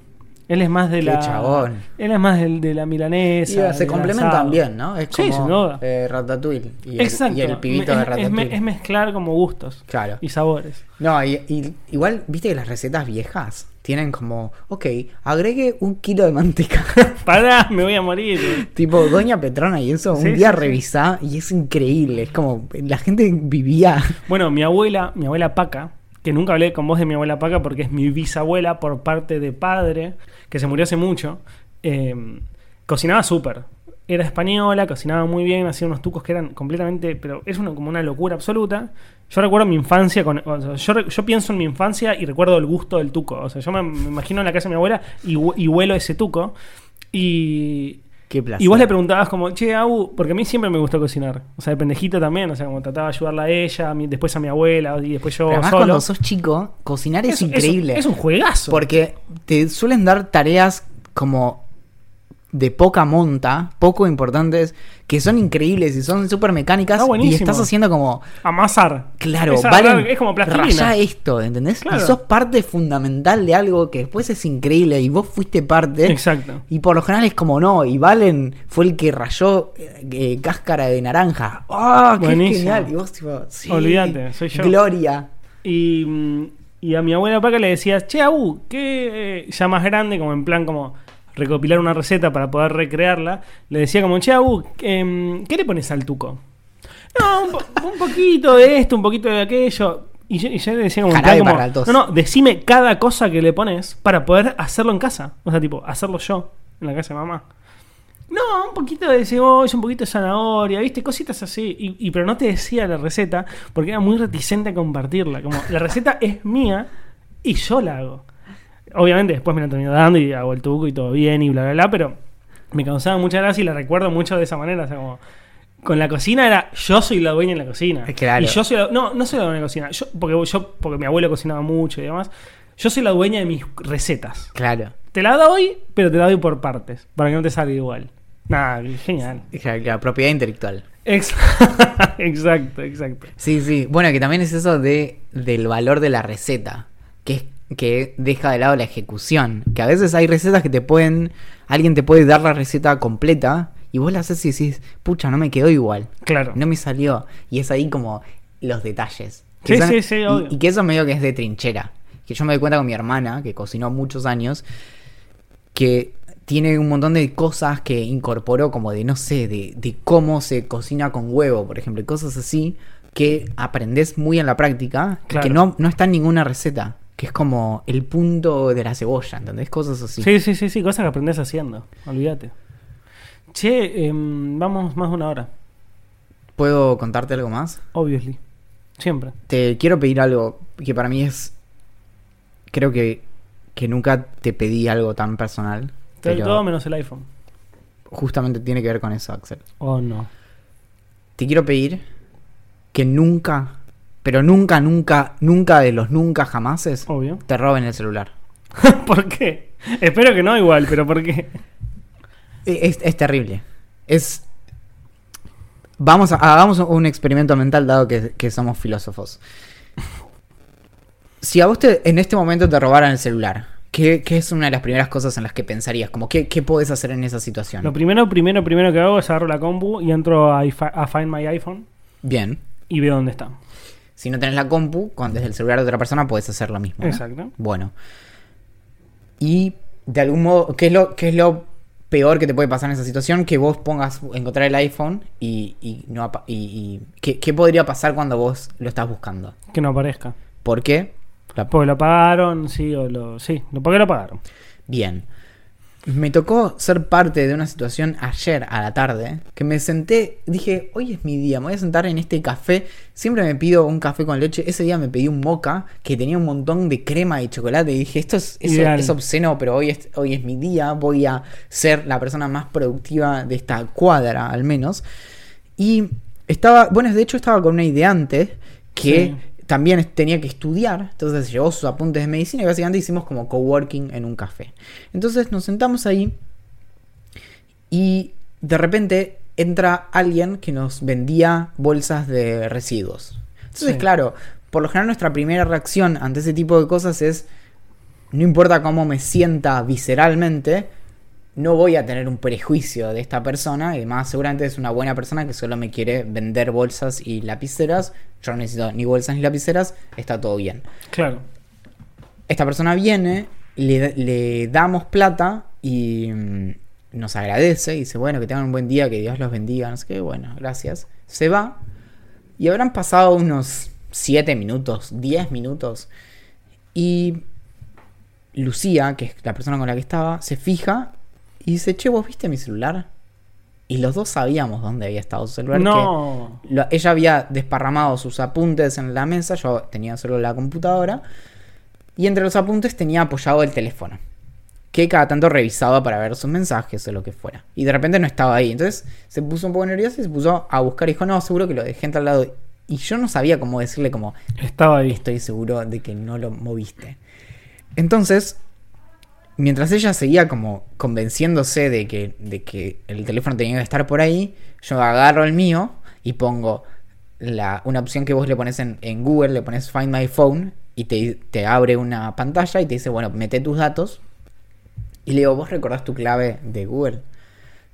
Él es más de Qué la. chabón. Él es más del, de la milanesa. Y se complementan bien, ¿no? Es Sí, como sin duda. eh, Ratatouille y el, Exacto. y el pibito es, de es Ratatouille. es mezclar como gustos Claro. y sabores. No, y, y igual, viste que las recetas viejas tienen como, ok, agregue un kilo de manteca. *laughs* Pará, me voy a morir. tipo, Doña Petrona y eso, Sí, un día sí, sí. revisá y es increíble. Es como, la gente vivía. Bueno, mi abuela, mi abuela Paca, que nunca hablé con vos de mi abuela Paca porque es mi bisabuela por parte de padre, que se murió hace mucho, eh, cocinaba súper. Era española, cocinaba muy bien, hacía unos tucos que eran completamente, pero es una, como una locura absoluta. Yo recuerdo mi infancia, con, o sea, yo, pienso en mi infancia y recuerdo el gusto del tuco. O sea, yo me, me imagino en la casa de mi abuela y, y huelo ese tuco. Y, Qué placer. y vos le preguntabas como, che, Abu, porque a mí siempre me gustó cocinar. O sea, de pendejito también, o sea, como trataba de ayudarla a ella, a mí- después a mi abuela y después yo Pero además, solo. cuando sos chico, cocinar es, Es- es- increíble. Es, un juegazo. Porque te suelen dar tareas como de poca monta, poco importantes, que son increíbles y son súper mecánicas. Y estás haciendo como, Amasar. claro, Es, valen, es como plastilina. esto, ¿entendés? Claro. Y sos parte fundamental de algo que después es increíble y vos fuiste parte. Exacto. Y por lo general es como no, y Valen fue el que rayó eh, eh, cáscara de naranja. ¡Ah, qué Buenísimo. genial! Y vos tipo, sí, Olvídate, soy yo. Gloria. Y, mm, y a mi abuela Paca le decía, che, Abu, ¿qué eh, ya más grande, como en plan como recopilar una receta para poder recrearla? Le decía como, che, em, ¿qué le pones al tuco? No, un, po- un poquito de esto, un poquito de aquello. Y yo, y yo le decía como, Jarabe como, para no, no, decime cada cosa que le pones para poder hacerlo en casa. O sea, tipo, hacerlo yo, en la casa de mamá. No, un poquito de cebolla, un poquito de zanahoria, ¿viste? Cositas así. Y, y- pero no te decía la receta porque era muy reticente a compartirla. Como, la receta es mía y yo la hago. Obviamente después me la termino dando y hago el tuco y todo bien y bla, bla, bla, pero me causaba mucha gracia y la recuerdo mucho de esa manera. O sea, como, con la cocina era yo soy la dueña en la cocina. Eh, claro. Y yo soy la- no, no soy la dueña en la cocina. Yo, porque, yo, porque mi abuelo cocinaba mucho y demás. Yo soy la dueña de mis recetas. Claro. Te la doy, pero te la doy por partes, para que no te salga igual. Nada, genial. Claro, propiedad intelectual. Ex- *laughs* exacto, exacto. Sí, sí. Bueno, que también es eso de, del valor de la receta. Que es que deja de lado la ejecución. Que a veces hay recetas que te pueden. Alguien te puede dar la receta completa. Y vos la haces y decís, pucha, no me quedó igual. Claro. No me salió. Y es ahí como los detalles. Sí, son- sí, sí, y- obvio. Y, que eso medio que es de trinchera. Que yo me doy cuenta con mi hermana, que cocinó muchos años, que tiene un montón de cosas que incorporó, como de, no sé, de, de cómo se cocina con huevo, por ejemplo, y cosas así, que aprendes muy en la práctica, y Claro. que no, no está en ninguna receta. Que es como el punto de la cebolla, ¿entendés? Cosas así. Sí, sí, sí, sí, cosas que aprendes haciendo. Olvídate. Che, em, vamos más de una hora. ¿Puedo contarte algo más? Obviously. Siempre. Te quiero pedir algo que para mí es. Creo que, que nunca te pedí algo tan personal. Pero todo menos el iPhone. justamente tiene que ver con eso, Axel. Oh, no. Te quiero pedir que nunca, pero nunca, nunca, nunca de los nunca jamases Obvio. te roben el celular. *laughs* ¿Por qué? Espero que no igual, pero ¿por qué? E- Es, es terrible. Es. Vamos a, hagamos un experimento mental dado que, que somos filósofos. Si a vos te- en este momento te robaran el celular, ¿qué, qué es una de las primeras cosas en las que pensarías? Como, ¿qué, ¿Qué podés hacer en esa situación? Lo primero, primero, primero que hago es agarro la compu y entro a, Find My iPhone Bien. y veo dónde está. Si no tenés la compu, con, desde el celular de otra persona puedes hacer lo mismo. ¿no? Exacto. Bueno. Y de algún modo, ¿qué es lo, qué es lo peor que te puede pasar en esa situación? Que vos pongas, encontrar el iPhone y, y no y, y- ¿qué, qué podría pasar cuando vos lo estás buscando? Que no aparezca. ¿Por qué? La- Porque lo pagaron, sí, o lo. Sí, lo porque lo pagaron. Bien. Me tocó ser parte de una situación ayer a la tarde que me senté, dije, hoy es mi día, me voy a sentar en este café. Siempre me pido un café con leche. Ese día me pedí un moca que tenía un montón de crema y chocolate. Y dije, esto es, obsceno, pero hoy es, hoy es mi día. Voy a ser la persona más productiva de esta cuadra, al menos. Y estaba, bueno, de hecho estaba con una idea antes que Sí. También tenía que estudiar, entonces llevó sus apuntes de medicina y básicamente hicimos como coworking en un café. Entonces nos sentamos ahí y de repente entra alguien que nos vendía bolsas de residuos. Entonces, Sí. claro, por lo general nuestra primera reacción ante ese tipo de cosas es no importa cómo me sienta visceralmente, no voy a tener un prejuicio de esta persona. Y además, seguramente es una buena persona que solo me quiere vender bolsas y lapiceras. Yo no necesito ni bolsas ni lapiceras, está todo bien. Claro. Esta persona viene, le, le damos plata y mm, nos agradece. Y dice, bueno, que tengan un buen día, que Dios los bendiga, no sé qué. Bueno, gracias. Se va. Y habrán pasado unos 7 minutos, 10 minutos. Y Lucía, que es la persona con la que estaba, se fija y dice, che, ¿vos viste mi celular? Y los dos sabíamos dónde había estado su celular. No. que lo- ella había desparramado sus apuntes en la mesa, yo tenía solo la computadora. Y entre los apuntes tenía apoyado el teléfono. Que cada tanto revisaba para ver sus mensajes o lo que fuera. Y de repente no estaba ahí. Entonces se puso un poco nerviosa y se puso a buscar. Y dijo, no, seguro que lo dejé en tal lado. Y yo no sabía cómo decirle como, Estaba ahí. estoy seguro de que no lo moviste. Entonces, mientras ella seguía como convenciéndose de que, de que el teléfono tenía que estar por ahí, yo agarro el mío y pongo la, una opción que vos le pones en, en Google, le pones Find My Phone y te, te abre una pantalla y te dice, bueno, mete tus datos. Y le digo, ¿vos recordás tu clave de Google?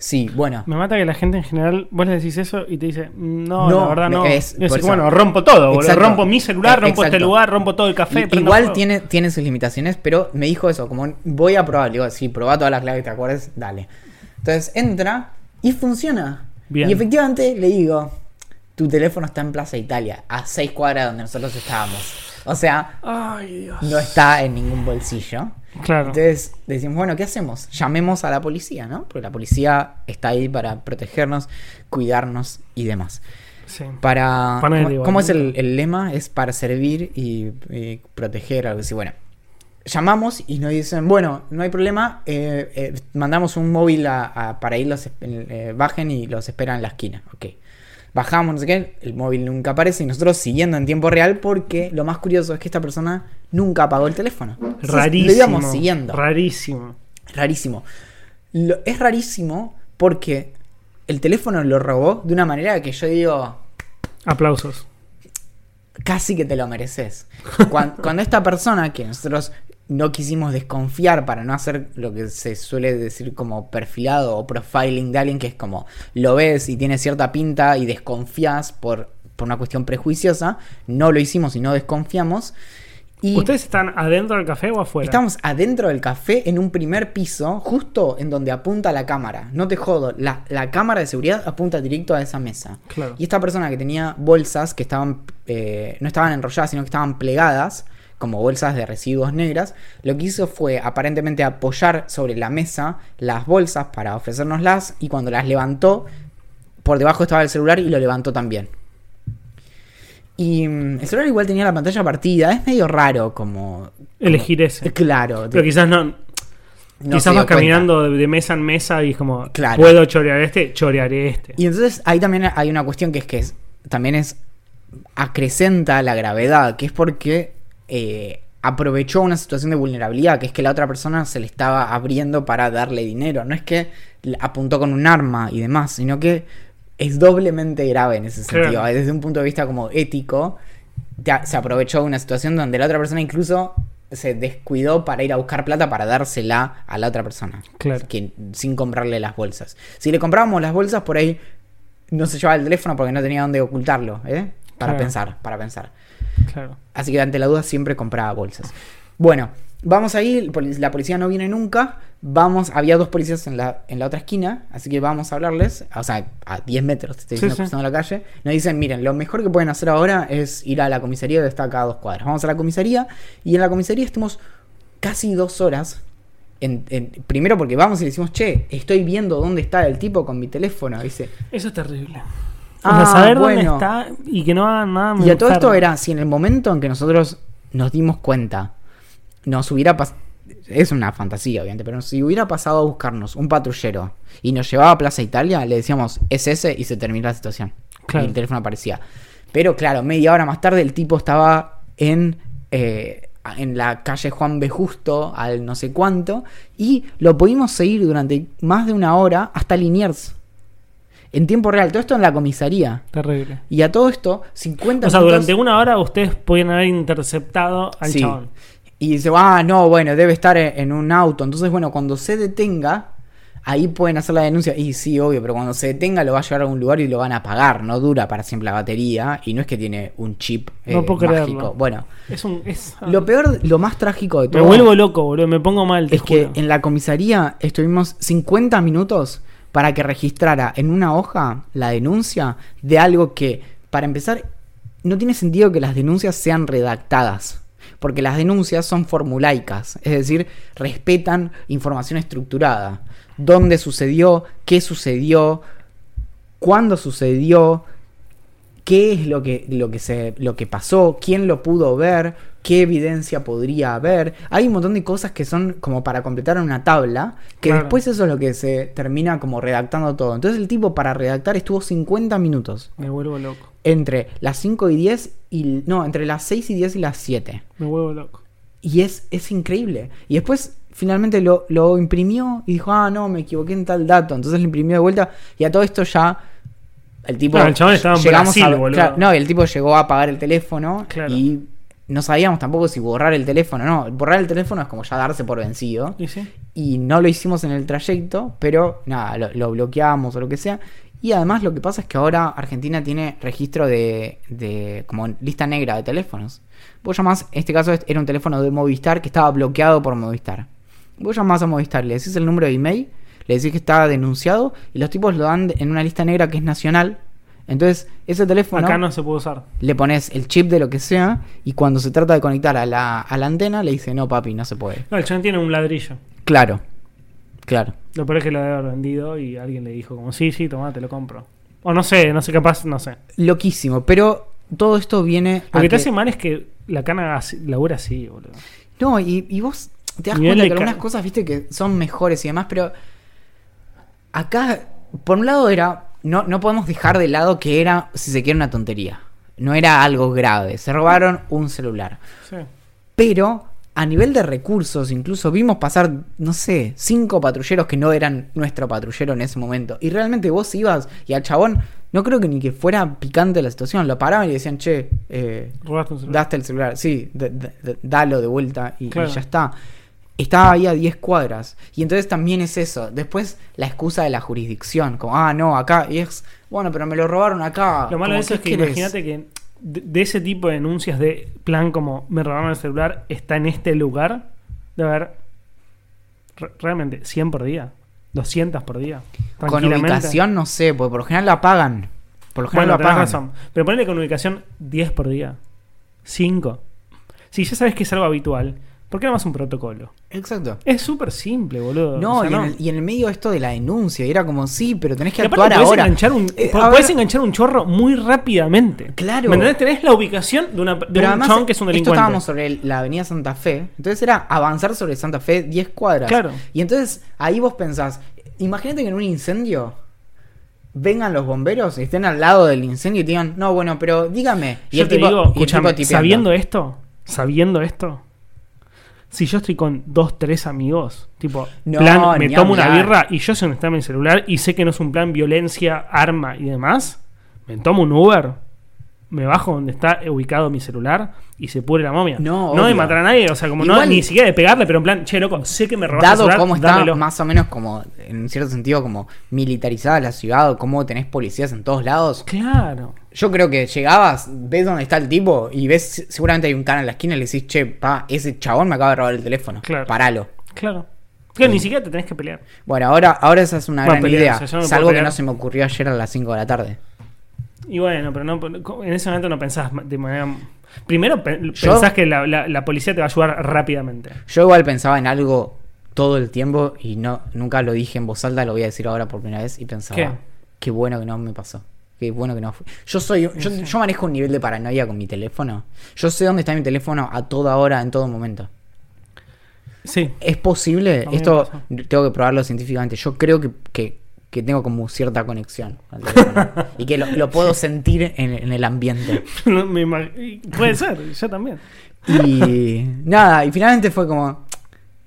Sí, bueno. Me mata que la gente en general, vos le decís eso y te dice, no, No, la verdad no. es- Y decís, bueno, rompo todo, boludo. Rompo mi celular, rompo este lugar, rompo todo el café. Igual tiene, tiene sus limitaciones, pero me dijo eso, como voy a probar. Le digo, sí, probá todas las claves que te acuerdes, dale. Entonces entra y funciona. Bien. Y efectivamente le digo, tu teléfono está en Plaza Italia, a seis cuadras donde nosotros estábamos. O sea, Ay, Dios. no está en ningún bolsillo. Claro. Entonces decimos, bueno, ¿qué hacemos? Llamemos a la policía, ¿no? Porque la policía está ahí para protegernos, cuidarnos y demás. Sí. Para. ¿Cómo, es el, el lema? Es para servir y, y proteger, algo así. Bueno, llamamos y nos dicen: Bueno, no hay problema, eh, eh, mandamos un móvil a- a- para ir, los, eh, bajen y los esperan en la esquina. Ok. Bajamos, no sé qué, el móvil nunca aparece y nosotros siguiendo en tiempo real porque lo más curioso es que esta persona nunca apagó el teléfono. Entonces, Rarísimo. Lo íbamos siguiendo. Rarísimo. Rarísimo. Lo- es rarísimo porque el teléfono lo robó de una manera que yo digo, Aplausos. casi que te lo mereces. Cuan- Cuando, esta persona, que nosotros no quisimos desconfiar para no hacer lo que se suele decir como perfilado o profiling de alguien, que es como lo ves y tiene cierta pinta y desconfías por, por una cuestión prejuiciosa, no lo hicimos y no desconfiamos. Y ¿Ustedes están adentro del café o afuera? Estamos adentro del café en un primer piso, justo en donde apunta la cámara. No te jodo, la, la cámara de seguridad apunta directo a esa mesa. Claro. Y esta persona que tenía bolsas que estaban, eh, no estaban enrolladas, sino que estaban plegadas, como bolsas de residuos negras, lo que hizo fue aparentemente apoyar sobre la mesa las bolsas para ofrecérnoslas y cuando las levantó, por debajo estaba el celular y lo levantó también. Y mm, el celular igual tenía la pantalla partida, es medio raro como... Elegir ese. Claro. Pero quizás no. no quizás vas caminando de, de mesa en mesa y es como, Claro. puedo chorear este, chorearé este. Y entonces ahí también hay una cuestión que es que es- también es acrecenta la gravedad, que es porque eh, aprovechó una situación de vulnerabilidad, que es que la otra persona se le estaba abriendo para darle dinero. No es que apuntó con un arma y demás, sino que es doblemente grave en ese Claro. sentido. Desde un punto de vista como ético, se aprovechó de una situación donde la otra persona incluso se descuidó para ir a buscar plata para dársela a la otra persona. Claro. Que, sin comprarle las bolsas. Si le comprábamos las bolsas, por ahí no se llevaba el teléfono porque no tenía dónde ocultarlo, ¿eh? Para Claro. pensar, para pensar. Claro. Así que ante la duda siempre compraba bolsas. Bueno, vamos ahí, la policía no viene nunca. Vamos, había dos policías en la, en la otra esquina, así que vamos a hablarles, o sea, a 10 metros, te estoy diciendo, sí. cruzando la calle. Nos dicen, miren, lo mejor que pueden hacer ahora es ir a la comisaría que está acá a dos cuadras. Vamos a la comisaría y en la comisaría estuvimos casi dos horas. En, en- primero porque vamos y le decimos, che, estoy viendo dónde está el tipo con mi teléfono. Dice, Eso es terrible. Ah, o sea, saber bueno. dónde está y que no hagan nada. me Y a todo esto era, si en el momento en que nosotros nos dimos cuenta, nos hubiera pasado, es una fantasía obviamente, pero si hubiera pasado a buscarnos un patrullero y nos llevaba a Plaza Italia, le decíamos, es ese y se termina la situación. Claro. Y el teléfono aparecía. Pero claro, media hora más tarde el tipo estaba en, eh, en la calle Juan B. Justo, al no sé cuánto, y lo pudimos seguir durante más de una hora hasta Liniers. En tiempo real, todo esto en la comisaría. Terrible. Y a todo esto, 50 O sea, minutos- durante una hora ustedes podían haber interceptado al Sí. chabón. Y dice, ah, no, bueno, debe estar en, en un auto. Entonces, bueno, cuando se detenga, ahí pueden hacer la denuncia. Y sí, obvio, pero cuando se detenga lo va a llevar a algún lugar y lo van a apagar. No dura para siempre la batería. Y no es que tiene un chip eh, No puedo mágico. creerlo. Bueno, Es un. Es, lo peor, lo más trágico de me todo. vuelvo loco, boludo. Me pongo mal. Te es que en la comisaría estuvimos 50 minutos para que registrara en una hoja la denuncia de algo que, para empezar, no tiene sentido que las denuncias sean redactadas. Porque las denuncias son formulaicas, es decir, respetan información estructurada. ¿Dónde sucedió? ¿Qué sucedió? ¿Cuándo sucedió? qué es lo que, lo que, se, lo que pasó, quién lo pudo ver, qué evidencia podría haber. Hay un montón de cosas que son como para completar una tabla, que Claro. después eso es lo que se termina como redactando todo. Entonces el tipo para redactar estuvo 50 minutos. Me vuelvo loco. Entre las 5 y 10 y... No, entre las 6 y 10 y las 7. Me vuelvo loco. Y es, es increíble. Y después finalmente lo, lo imprimió y dijo, ah, no, me equivoqué en tal dato. Entonces lo imprimió de vuelta y a todo esto ya... El tipo... No, el chabón estaba en Brasil, a- boludo. claro, no, y el tipo llegó a apagar el teléfono Claro. y no sabíamos tampoco si borrar el teléfono. No, borrar el teléfono es como ya darse por vencido. ¿Y sí? Y no lo hicimos en el trayecto, pero nada, lo, lo bloqueamos o lo que sea. Y además lo que pasa es que ahora Argentina tiene registro de, de como lista negra de teléfonos. Vos llamás, en este caso era un teléfono de Movistar que estaba bloqueado por Movistar. Vos llamás a Movistar, le decís el número de email, le decís que está denunciado y los tipos lo dan en una lista negra que es nacional. Entonces, ese teléfono Acá no se puede usar. le pones el chip de lo que sea y cuando se trata de conectar a la, a la antena le dice, no papi, no se puede. No, el chabón tiene un ladrillo. Claro, claro. Lo peor es que lo debe haber vendido y alguien le dijo como, sí, sí, tomá, te lo compro. O no sé, no sé, capaz, no sé. Loquísimo, pero todo esto viene Lo que te hace mal es que la cana labura así, boludo. No, y, y vos te das Nivel cuenta que algunas cosas, viste, que son mejores y demás, pero acá, por un lado era, no, no podemos dejar de lado que era, si se quiere, una tontería. No era algo grave. Se robaron un celular. Sí. Pero a nivel de recursos, incluso vimos pasar, no sé, cinco patrulleros que no eran nuestro patrullero en ese momento. Y realmente vos ibas y al chabón, no creo que ni que fuera picante la situación. Lo paraban y decían, che, eh, Robaste un celular. daste el celular. Sí, dalo de vuelta y, y ya está. Estaba ahí a 10 cuadras. Y entonces también es eso. Después la excusa de la jurisdicción. Como, ah, no, acá. Y es, bueno, pero me lo robaron acá. Lo malo de eso ¿qué es que imagínate que de, de ese tipo de denuncias de plan como me robaron el celular está en este lugar, debe haber re- realmente 100 por día, 200 por día. Con ubicación no sé, porque por lo general la pagan. Por lo general Bueno, la pagan. razón. Pero ponele con ubicación 10 por día. 5. Si ya sabes que es algo habitual, ¿por qué no más un protocolo? Exacto. Es súper simple, boludo. No, O sea, y, En el, y en el medio esto de la denuncia, era como, sí, pero tenés que Y actuar podés ahora. Enganchar un, Eh, podés ver, enganchar un chorro muy rápidamente. Claro. ¿Me? Tenés la ubicación de, una, de pero un además, chabón que es un esto delincuente. estábamos sobre el- la avenida Santa Fe, entonces era avanzar sobre Santa Fe 10 cuadras. Claro. Y entonces ahí vos pensás, imagínate que en un incendio vengan los bomberos y estén al lado del incendio y te digan, no, bueno, pero dígame. Y Yo el te tipo, digo, y el tipo sabiendo esto, sabiendo esto, si yo estoy con dos, tres amigos, tipo, No, plan, me tomo una birra y yo sé dónde está mi celular y sé que no es un plan violencia, arma y demás, me tomo un Uber, me bajo donde está ubicado mi celular y se pudre la momia. No, de obvio. matar a nadie, o sea, como no, ni siquiera de pegarle, pero en plan, che, loco, sé que me robaste el Dado celular, cómo está dámelo. más o menos como, en cierto sentido, como militarizada la ciudad, o cómo tenés policías en todos lados, Claro. Yo creo que llegabas, ves dónde está el tipo y ves, seguramente hay un can en la esquina y le decís, che, pa, ese chabón me acaba de robar el teléfono. Claro. Paralo. Claro. Que ni siquiera te tenés que pelear. Bueno, ahora, ahora esa es una Bueno, gran pelear, idea. o sea, no salvo que no se me ocurrió ayer a las 5 de la tarde. Y bueno, pero no, en ese momento no pensás de manera. Primero pe- pensás que la, la- la policía te va a ayudar rápidamente. Yo igual pensaba en algo todo el tiempo y no nunca lo dije en voz alta, lo voy a decir ahora por primera vez y pensaba, ¿Qué? qué bueno que no me pasó. Qué bueno que no fue. Yo soy yo, yo manejo un nivel de paranoia con mi teléfono. Yo sé dónde está mi teléfono a toda hora, en todo momento. Sí. ¿Es posible? Esto tengo que probarlo científicamente. Yo creo que, que, que tengo como cierta conexión *laughs* al teléfono. y que lo, lo puedo sentir en, en el ambiente. *laughs* No me Puede ser, yo también. Y nada, y finalmente fue como,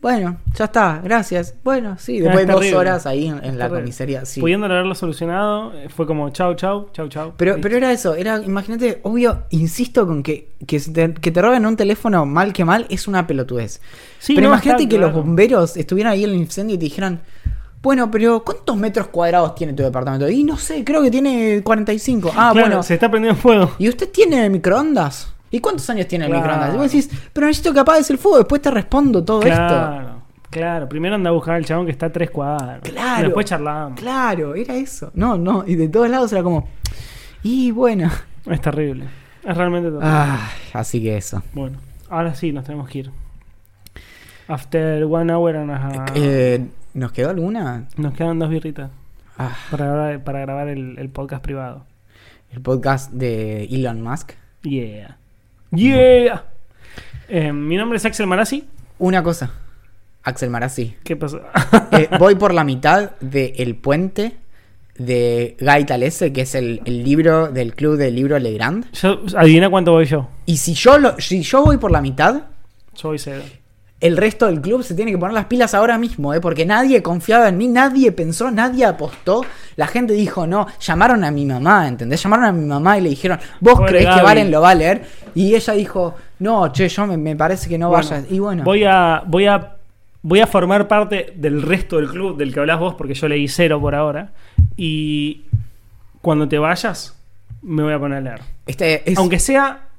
Bueno, ya está, gracias. Bueno, sí, Ah, después es de dos horas ahí en, en la terrible. comisaría. Sí. Pudiéndolo haberlo solucionado, fue como chau, chau, chau, chau. Pero, pero era eso, era, imagínate, obvio, insisto con que, que, te, que te roben un teléfono mal que mal es una pelotudez. Sí, pero no, imagínate que los bomberos estuvieran ahí en el incendio y te dijeran, bueno, pero ¿cuántos metros cuadrados tiene tu departamento? Y no sé, creo que tiene 45. Ah, Claro, bueno. se está prendiendo fuego. ¿Y usted tiene microondas? ¿Y cuántos años tiene el Claro. microondas? Y vos decís, pero necesito que apagues el fuego, después te respondo todo esto. Claro, claro. Primero anda a buscar al chabón que está a tres cuadros. Claro. Después charlamos. Claro, era eso. No, no, y de todos lados era como, y bueno. Es terrible. Es realmente terrible. Ah, así que eso. Bueno, ahora sí nos tenemos que ir. After one hour and a half. Eh, ¿Nos quedó alguna? Nos quedan dos birritas Ah, para grabar, para grabar el, el podcast privado. el podcast de Elon Musk. Yeah. Yeah. Eh, mi nombre es Axel Marazzi. Una cosa, Axel Marazzi. ¿Qué pasó? Eh, *laughs* voy por la mitad de El Puente de Guy Talese, que es el, el libro del club del libro Legrand. Yo, adivina cuánto voy yo. Y si yo, lo, si yo voy por la mitad, Yo voy cero. El resto del club se tiene que poner las pilas ahora mismo, ¿eh? porque nadie confiaba en mí, nadie pensó, nadie apostó. La gente dijo, no, llamaron a mi mamá, ¿entendés? Llamaron a mi mamá y le dijeron, ¿vos Pobre creés que. Valen lo va a leer? Y ella dijo, no, che, yo me, me parece que no Bueno, vaya. Y bueno, Voy a, voy a, voy a formar parte del resto del club del que hablas vos, porque yo leí cero por ahora. Y cuando te vayas, me voy a poner a leer. este es, Aunque sea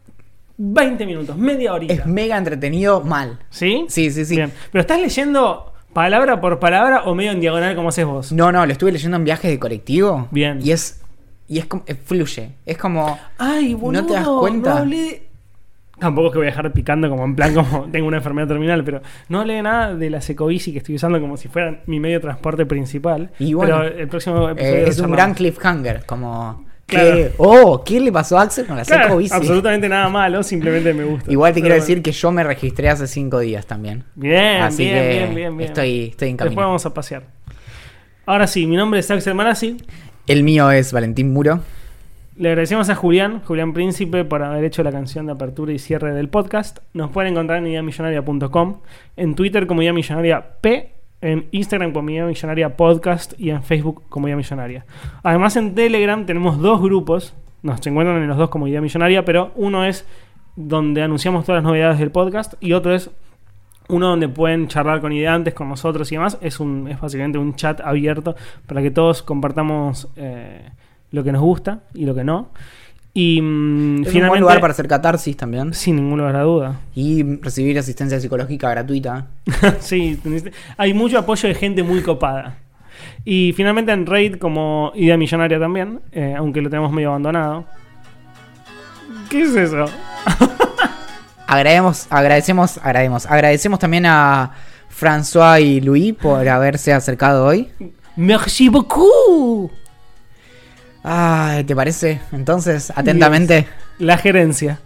20 minutos, media horita. es mega entretenido mal. ¿Sí? Sí, sí, sí. Bien. Pero estás leyendo palabra por palabra o medio en diagonal como haces vos. No, no, lo estuve leyendo en viajes de colectivo. Bien. Y es. Y es como. eh, fluye. Es como. Ay, ¿No boludo. te das cuenta? no hablé- Tampoco es que voy a dejar picando como en plan como *laughs* tengo una enfermedad terminal, pero no hablé nada de la Secobici que estoy usando como si fuera mi medio de transporte principal. Y bueno, pero el próximo eh, episodio es lo un gran cliffhanger. Como. Claro. ¿qué? Oh, ¿qué le pasó a Axel con la Claro, Seco Bici? absolutamente nada malo, simplemente me gusta. Igual te quiero bueno. decir que yo me registré hace cinco días también. Bien, Así bien, que bien, bien, bien. Estoy, estoy en Después vamos a pasear. Ahora sí, mi nombre es Axel Marazzi. El mío es Valentín Muro. Le agradecemos a Julián, Julián Príncipe, por haber hecho la canción de apertura y cierre del podcast. Nos pueden encontrar en ideamillonaria.com, en Twitter como Idea Millonaria P, en Instagram como Idea Millonaria Podcast y en Facebook como Idea Millonaria. Además en Telegram tenemos dos grupos, nos encuentran en los dos como Idea Millonaria, pero uno es donde anunciamos todas las novedades del podcast y otro es uno donde pueden charlar con ideantes, con nosotros y demás. Es, un, es básicamente un chat abierto para que todos compartamos eh, lo que nos gusta y lo que no. Y mm, Es un buen lugar para hacer catarsis también. sin ningún lugar a duda. Y recibir asistencia psicológica gratuita. *laughs* sí, hay mucho apoyo de gente muy copada. Y finalmente en Raid como idea millonaria también, eh, aunque lo tenemos medio abandonado. ¿Qué es eso? *laughs* Agradecemos, agradecemos, agradecemos. Agradecemos también a François y Louis por haberse acercado hoy. Merci beaucoup. Ah, ¿te parece? Entonces, atentamente. La gerencia.